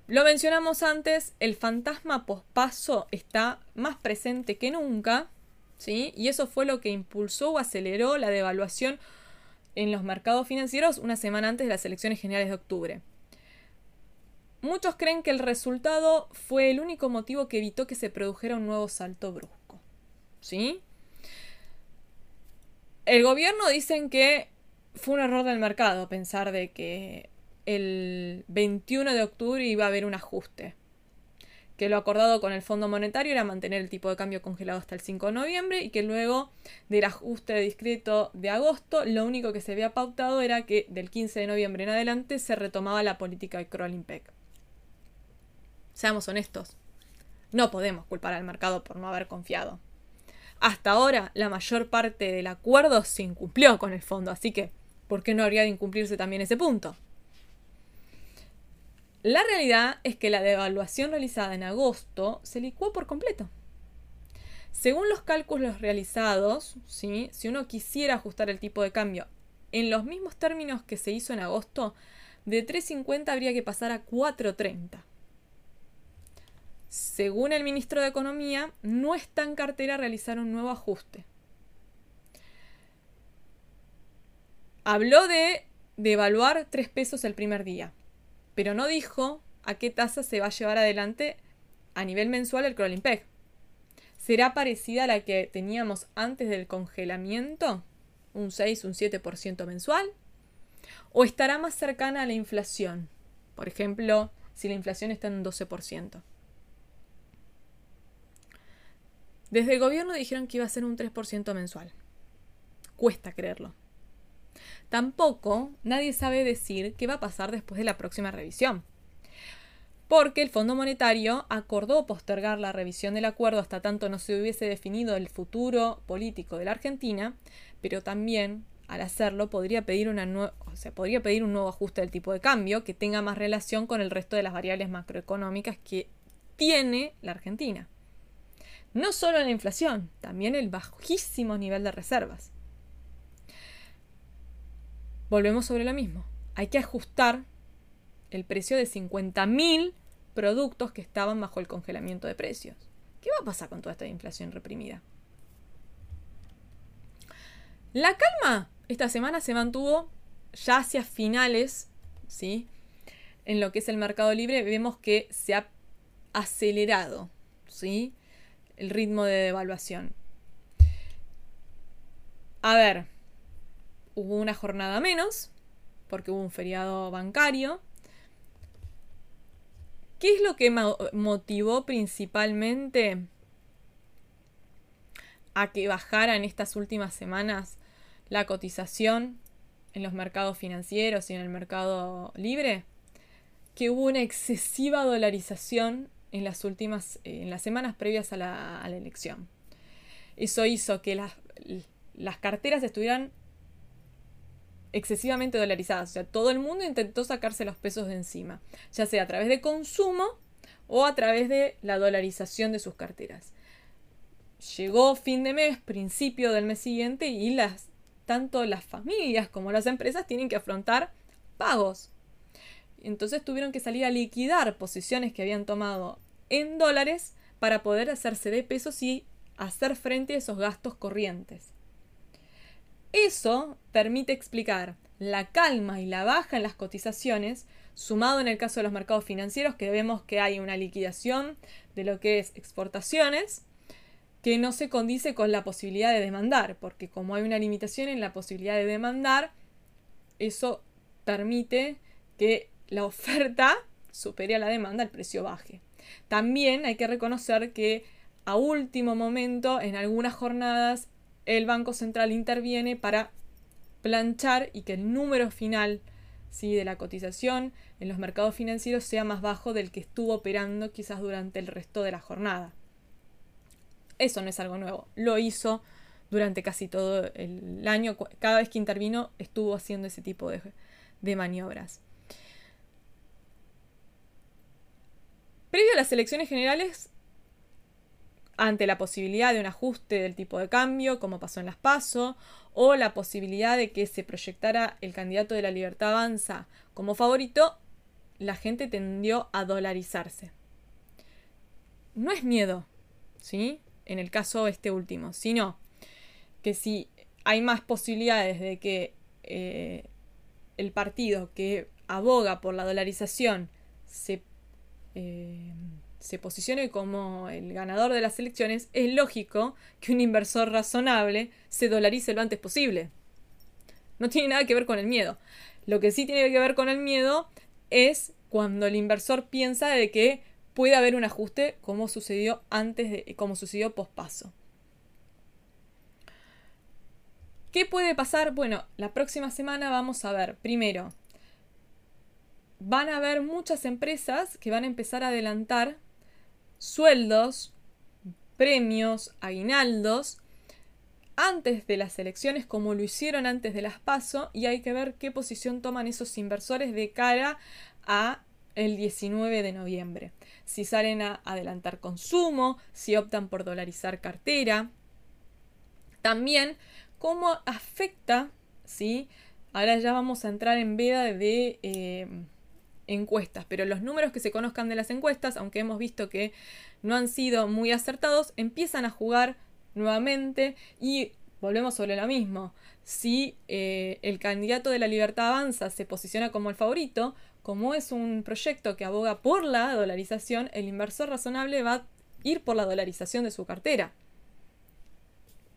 Lo mencionamos antes, el fantasma pospaso está más presente que nunca, ¿sí? Y eso fue lo que impulsó o aceleró la devaluación en los mercados financieros una semana antes de las elecciones generales de octubre. Muchos creen que el resultado fue el único motivo que evitó que se produjera un nuevo salto brusco. ¿Sí? El gobierno dicen que fue un error del mercado pensar de que el 21 de octubre iba a haber un ajuste. Que lo acordado con el Fondo Monetario era mantener el tipo de cambio congelado hasta el 5 de noviembre y que luego del ajuste discreto de agosto, lo único que se había pautado era que del 15 de noviembre en adelante se retomaba la política de crawling peg. Seamos honestos, no podemos culpar al mercado por no haber confiado. Hasta ahora, la mayor parte del acuerdo se incumplió con el fondo, así que, ¿por qué no habría de incumplirse también ese punto? La realidad es que la devaluación realizada en agosto se licuó por completo. Según los cálculos realizados, si uno quisiera ajustar el tipo de cambio en los mismos términos que se hizo en agosto, de 3.50 habría que pasar a 4.30. Según el ministro de Economía, no está en cartera realizar un nuevo ajuste. Habló de devaluar 3 pesos el primer día, pero no dijo a qué tasa se va a llevar adelante a nivel mensual el crawling peg. ¿Será parecida a la que teníamos antes del congelamiento? ¿Un 6, un 7% mensual? ¿O estará más cercana a la inflación? Por ejemplo, si la inflación está en un 12%. Desde el gobierno dijeron que iba a ser un 3% mensual. Cuesta creerlo. Tampoco nadie sabe decir qué va a pasar después de la próxima revisión. Porque el Fondo Monetario acordó postergar la revisión del acuerdo hasta tanto no se hubiese definido el futuro político de la Argentina, pero también al hacerlo podría pedir, una podría pedir un nuevo ajuste del tipo de cambio que tenga más relación con el resto de las variables macroeconómicas que tiene la Argentina. No solo la inflación, también el bajísimo nivel de reservas. Volvemos sobre lo mismo. Hay que ajustar el precio de 50.000 productos que estaban bajo el congelamiento de precios. ¿Qué va a pasar con toda esta inflación reprimida? La calma esta semana se mantuvo ya hacia finales, ¿sí? En lo que es el mercado libre vemos que se ha acelerado, ¿sí? el ritmo de devaluación. A ver, hubo una jornada menos, porque hubo un feriado bancario. ¿Qué es lo que motivó principalmente a que bajara en estas últimas semanas la cotización en los mercados financieros y en el mercado libre? Que hubo una excesiva dolarización en las últimas, eh, en las semanas previas a la, elección. Eso hizo que las, las carteras estuvieran excesivamente dolarizadas. O sea, todo el mundo intentó sacarse los pesos de encima, ya sea a través de consumo o a través de la dolarización de sus carteras. Llegó fin de mes, principio del mes siguiente y las, tanto las familias como las empresas tienen que afrontar pagos. Entonces tuvieron que salir a liquidar posiciones que habían tomado en dólares para poder hacerse de pesos y hacer frente a esos gastos corrientes. Eso permite explicar la calma y la baja en las cotizaciones, sumado en el caso de los mercados financieros, que vemos que hay una liquidación de lo que es exportaciones, que no se condice con la posibilidad de demandar, porque como hay una limitación en la posibilidad de demandar, eso permite que la oferta supere a la demanda, el precio baje. También hay que reconocer que a último momento, en algunas jornadas, el Banco Central interviene para planchar y que el número final ¿sí? de la cotización en los mercados financieros sea más bajo del que estuvo operando quizás durante el resto de la jornada. Eso no es algo nuevo, lo hizo durante casi todo el año, cada vez que intervino estuvo haciendo ese tipo de maniobras. Previo a las elecciones generales, ante la posibilidad de un ajuste del tipo de cambio, como pasó en las PASO, o la posibilidad de que se proyectara el candidato de la Libertad Avanza como favorito, la gente tendió a dolarizarse. No es miedo, ¿sí? En el caso este último, sino que si hay más posibilidades de que eh, el partido que aboga por la dolarización se eh, se posicione como el ganador de las elecciones, es lógico que un inversor razonable se dolarice lo antes posible. No tiene nada que ver con el miedo. Lo que sí tiene que ver con el miedo es cuando el inversor piensa de que puede haber un ajuste como sucedió antes de, como sucedió pospaso. ¿Qué puede pasar? Bueno, la próxima semana vamos a ver, primero, van a haber muchas empresas que van a empezar a adelantar sueldos, premios, aguinaldos antes de las elecciones como lo hicieron antes de las PASO y hay que ver qué posición toman esos inversores de cara a el 19 de noviembre. Si salen a adelantar consumo, si optan por dolarizar cartera. También cómo afecta, ¿sí? Ahora ya vamos a entrar en veda de eh, encuestas, pero los números que se conozcan de las encuestas, aunque hemos visto que no han sido muy acertados, empiezan a jugar nuevamente y volvemos sobre lo mismo. Si eh, el candidato de la libertad avanza se posiciona como el favorito, como es un proyecto que aboga por la dolarización, el inversor razonable va a ir por la dolarización de su cartera.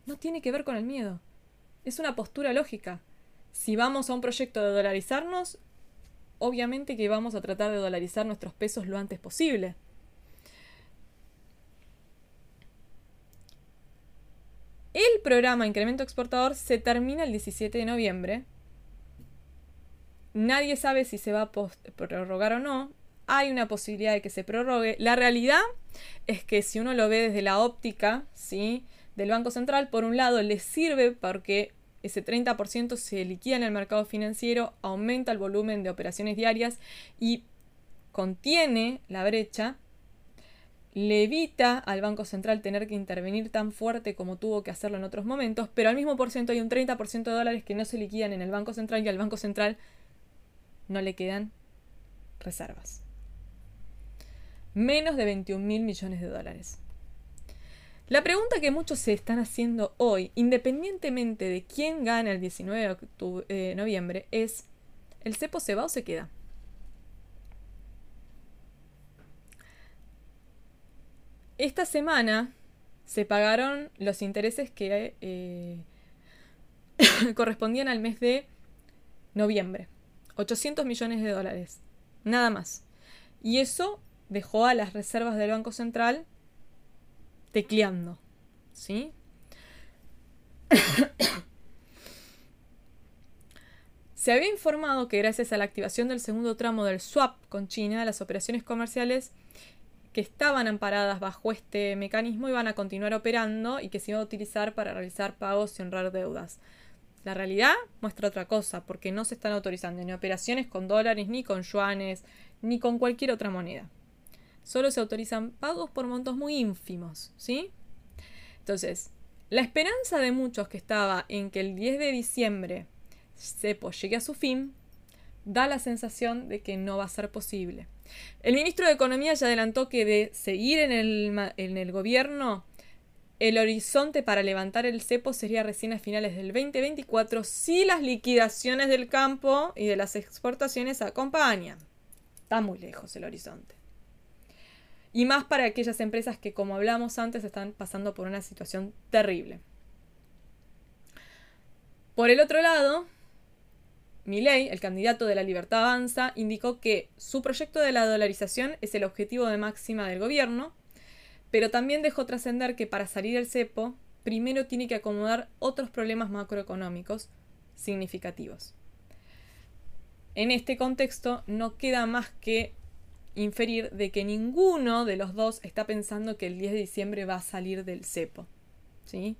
No tiene que ver con el miedo. Es una postura lógica. Si vamos a un proyecto de dolarizarnos, obviamente que vamos a tratar de dolarizar nuestros pesos lo antes posible. El programa Incremento Exportador se termina el 17 de noviembre. Nadie sabe si se va a prorrogar o no. Hay una posibilidad de que se prorrogue. La realidad es que si uno lo ve desde la óptica ¿sí? del Banco Central, por un lado le sirve porque ese 30% se liquida en el mercado financiero, aumenta el volumen de operaciones diarias y contiene la brecha le evita al Banco Central tener que intervenir tan fuerte como tuvo que hacerlo en otros momentos, pero al mismo por ciento hay un 30% de dólares que no se liquidan en el Banco Central y al Banco Central no le quedan reservas. Menos de 21 mil millones de dólares. La pregunta que muchos se están haciendo hoy, independientemente de quién gana el 19 de eh, noviembre, es, ¿el cepo se va o se queda? Esta semana se pagaron los intereses que eh, (coughs) correspondían al mes de noviembre. 800 millones de dólares. Nada más. Y eso dejó a las reservas del Banco Central tecleando. ¿Sí? Se había informado que gracias a la activación del segundo tramo del swap con China, las operaciones comerciales que estaban amparadas bajo este mecanismo iban a continuar operando y que se iba a utilizar para realizar pagos y honrar deudas. La realidad muestra otra cosa, porque no se están autorizando ni operaciones con dólares, ni con yuanes, ni con cualquier otra moneda. Solo se autorizan pagos por montos muy ínfimos, ¿sí? Entonces, la esperanza de muchos que estaba en que el 10 de diciembre CEPO llegue a su fin, da la sensación de que no va a ser posible. El ministro de Economía ya adelantó que de seguir en el, en el gobierno, el horizonte para levantar el cepo sería recién a finales del 2024 si las liquidaciones del campo y de las exportaciones acompañan. Está muy lejos el horizonte. Y más para aquellas empresas que, como hablamos antes, están pasando por una situación terrible. Por el otro lado, Milei, el candidato de la Libertad Avanza, indicó que su proyecto de la dolarización es el objetivo de máxima del gobierno, pero también dejó trascender que para salir del cepo, primero tiene que acomodar otros problemas macroeconómicos significativos. En este contexto, no queda más que inferir de que ninguno de los dos está pensando que el 10 de diciembre va a salir del cepo. ¿sí?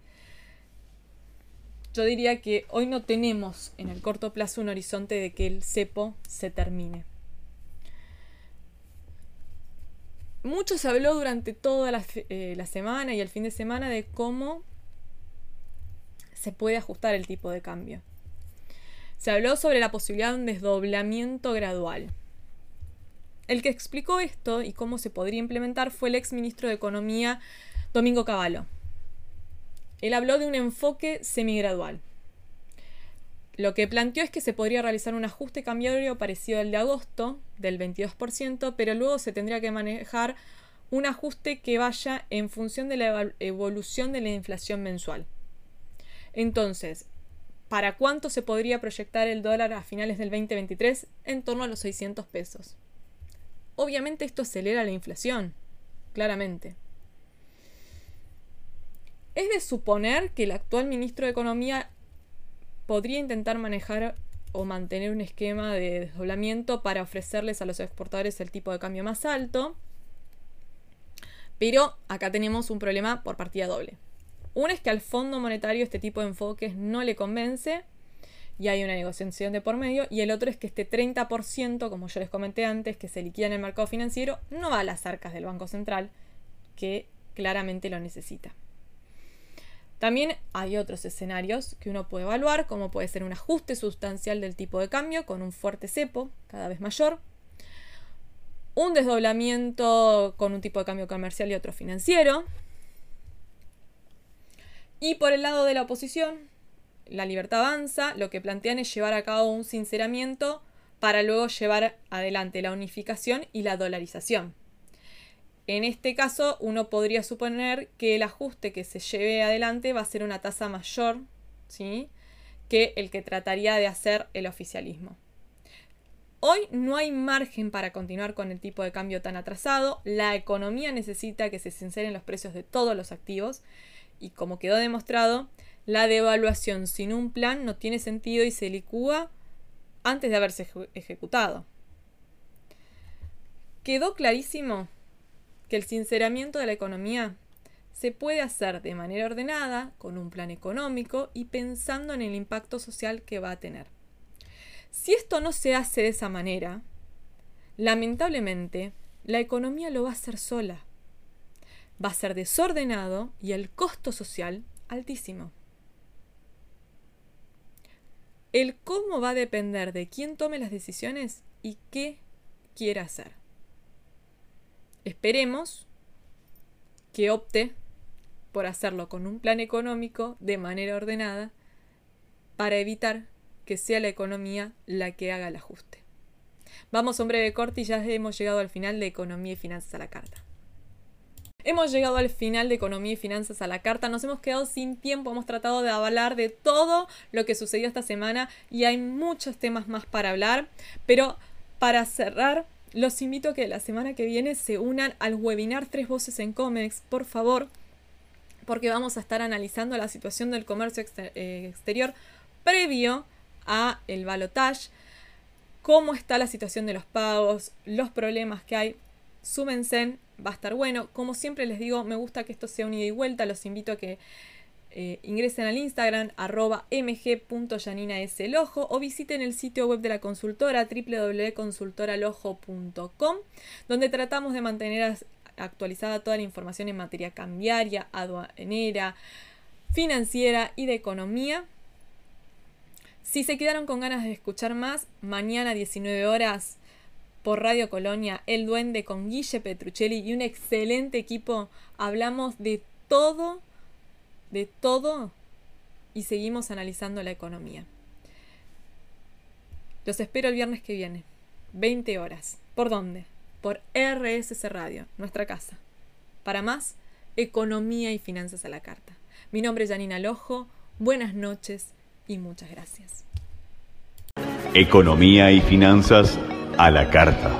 Yo diría que hoy no tenemos en el corto plazo un horizonte de que el cepo se termine. Mucho se habló durante toda la, eh, la, semana y el fin de semana de cómo se puede ajustar el tipo de cambio. Se habló sobre la posibilidad de un desdoblamiento gradual. El que explicó esto y cómo se podría implementar fue el ex ministro de Economía Domingo Cavallo. Él habló de un enfoque semigradual. Lo que planteó es que se podría realizar un ajuste cambiario parecido al de agosto, del 22%, pero luego se tendría que manejar un ajuste que vaya en función de la evolución de la inflación mensual. Entonces, ¿Para cuánto se podría proyectar el dólar a finales del 2023? En torno a los 600 pesos. Obviamente esto acelera la inflación, claramente. Es de suponer que el actual ministro de Economía podría intentar manejar o mantener un esquema de desdoblamiento para ofrecerles a los exportadores el tipo de cambio más alto. Pero acá tenemos un problema por partida doble. Uno es que al Fondo Monetario este tipo de enfoques no le convence y hay una negociación de por medio. Y el otro es que este 30%, como yo les comenté antes, que se liquida en el mercado financiero, no va a las arcas del Banco Central, que claramente lo necesita. También hay otros escenarios que uno puede evaluar, como puede ser un ajuste sustancial del tipo de cambio con un fuerte cepo cada vez mayor, un desdoblamiento con un tipo de cambio comercial y otro financiero, y por el lado de la oposición, la libertad avanza, lo que plantean es llevar a cabo un sinceramiento para luego llevar adelante la unificación y la dolarización. En este caso, uno podría suponer que el ajuste que se lleve adelante va a ser una tasa mayor ¿sí? que el que trataría de hacer el oficialismo. Hoy no hay margen para continuar con el tipo de cambio tan atrasado. La economía necesita que se sinceren los precios de todos los activos. Y como quedó demostrado, la devaluación sin un plan no tiene sentido y se licúa antes de haberse ejecutado. Quedó clarísimo que el sinceramiento de la economía se puede hacer de manera ordenada, con un plan económico y pensando en el impacto social que va a tener. Si esto no se hace de esa manera, lamentablemente, la economía lo va a hacer sola. Va a ser desordenado y el costo social altísimo. El cómo va a depender de quién tome las decisiones y qué quiera hacer. Esperemos que opte por hacerlo con un plan económico de manera ordenada para evitar que sea la economía la que haga el ajuste. Vamos a un breve corte y ya hemos llegado al final de Economía y Finanzas a la Carta. Hemos llegado al final de Economía y Finanzas a la Carta. Nos hemos quedado sin tiempo. Hemos tratado de avalar de todo lo que sucedió esta semana y hay muchos temas más para hablar. Pero para cerrar, los invito a que la semana que viene se unan al webinar Tres Voces en Comex, por favor, porque vamos a estar analizando la situación del comercio eh, exterior previo a el balotage, cómo está la situación de los pagos, los problemas que hay. Súmense, va a estar bueno. Como siempre les digo, me gusta que esto sea un ida y vuelta. Los invito a que eh, ingresen al Instagram arroba o visiten el sitio web de la consultora www.consultoralojo.com donde tratamos de mantener actualizada toda la información en materia cambiaria, aduanera, financiera y de economía. Si se quedaron con ganas de escuchar más, mañana 19 horas por Radio Colonia, El Duende con Guille Petruccelli y un excelente equipo, hablamos de todo de todo y seguimos analizando la economía. Los espero el viernes que viene, 20 horas. ¿Por dónde? Por RSC Radio, nuestra casa. Para más, economía y finanzas a la carta. Mi nombre es Janina Lojo, buenas noches y muchas gracias. Economía y finanzas a la carta.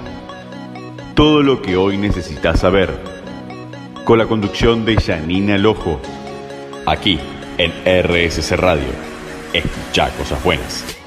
Todo lo que hoy necesitas saber. Con la conducción de Janina Lojo aquí en RSC Radio. Escucha cosas buenas.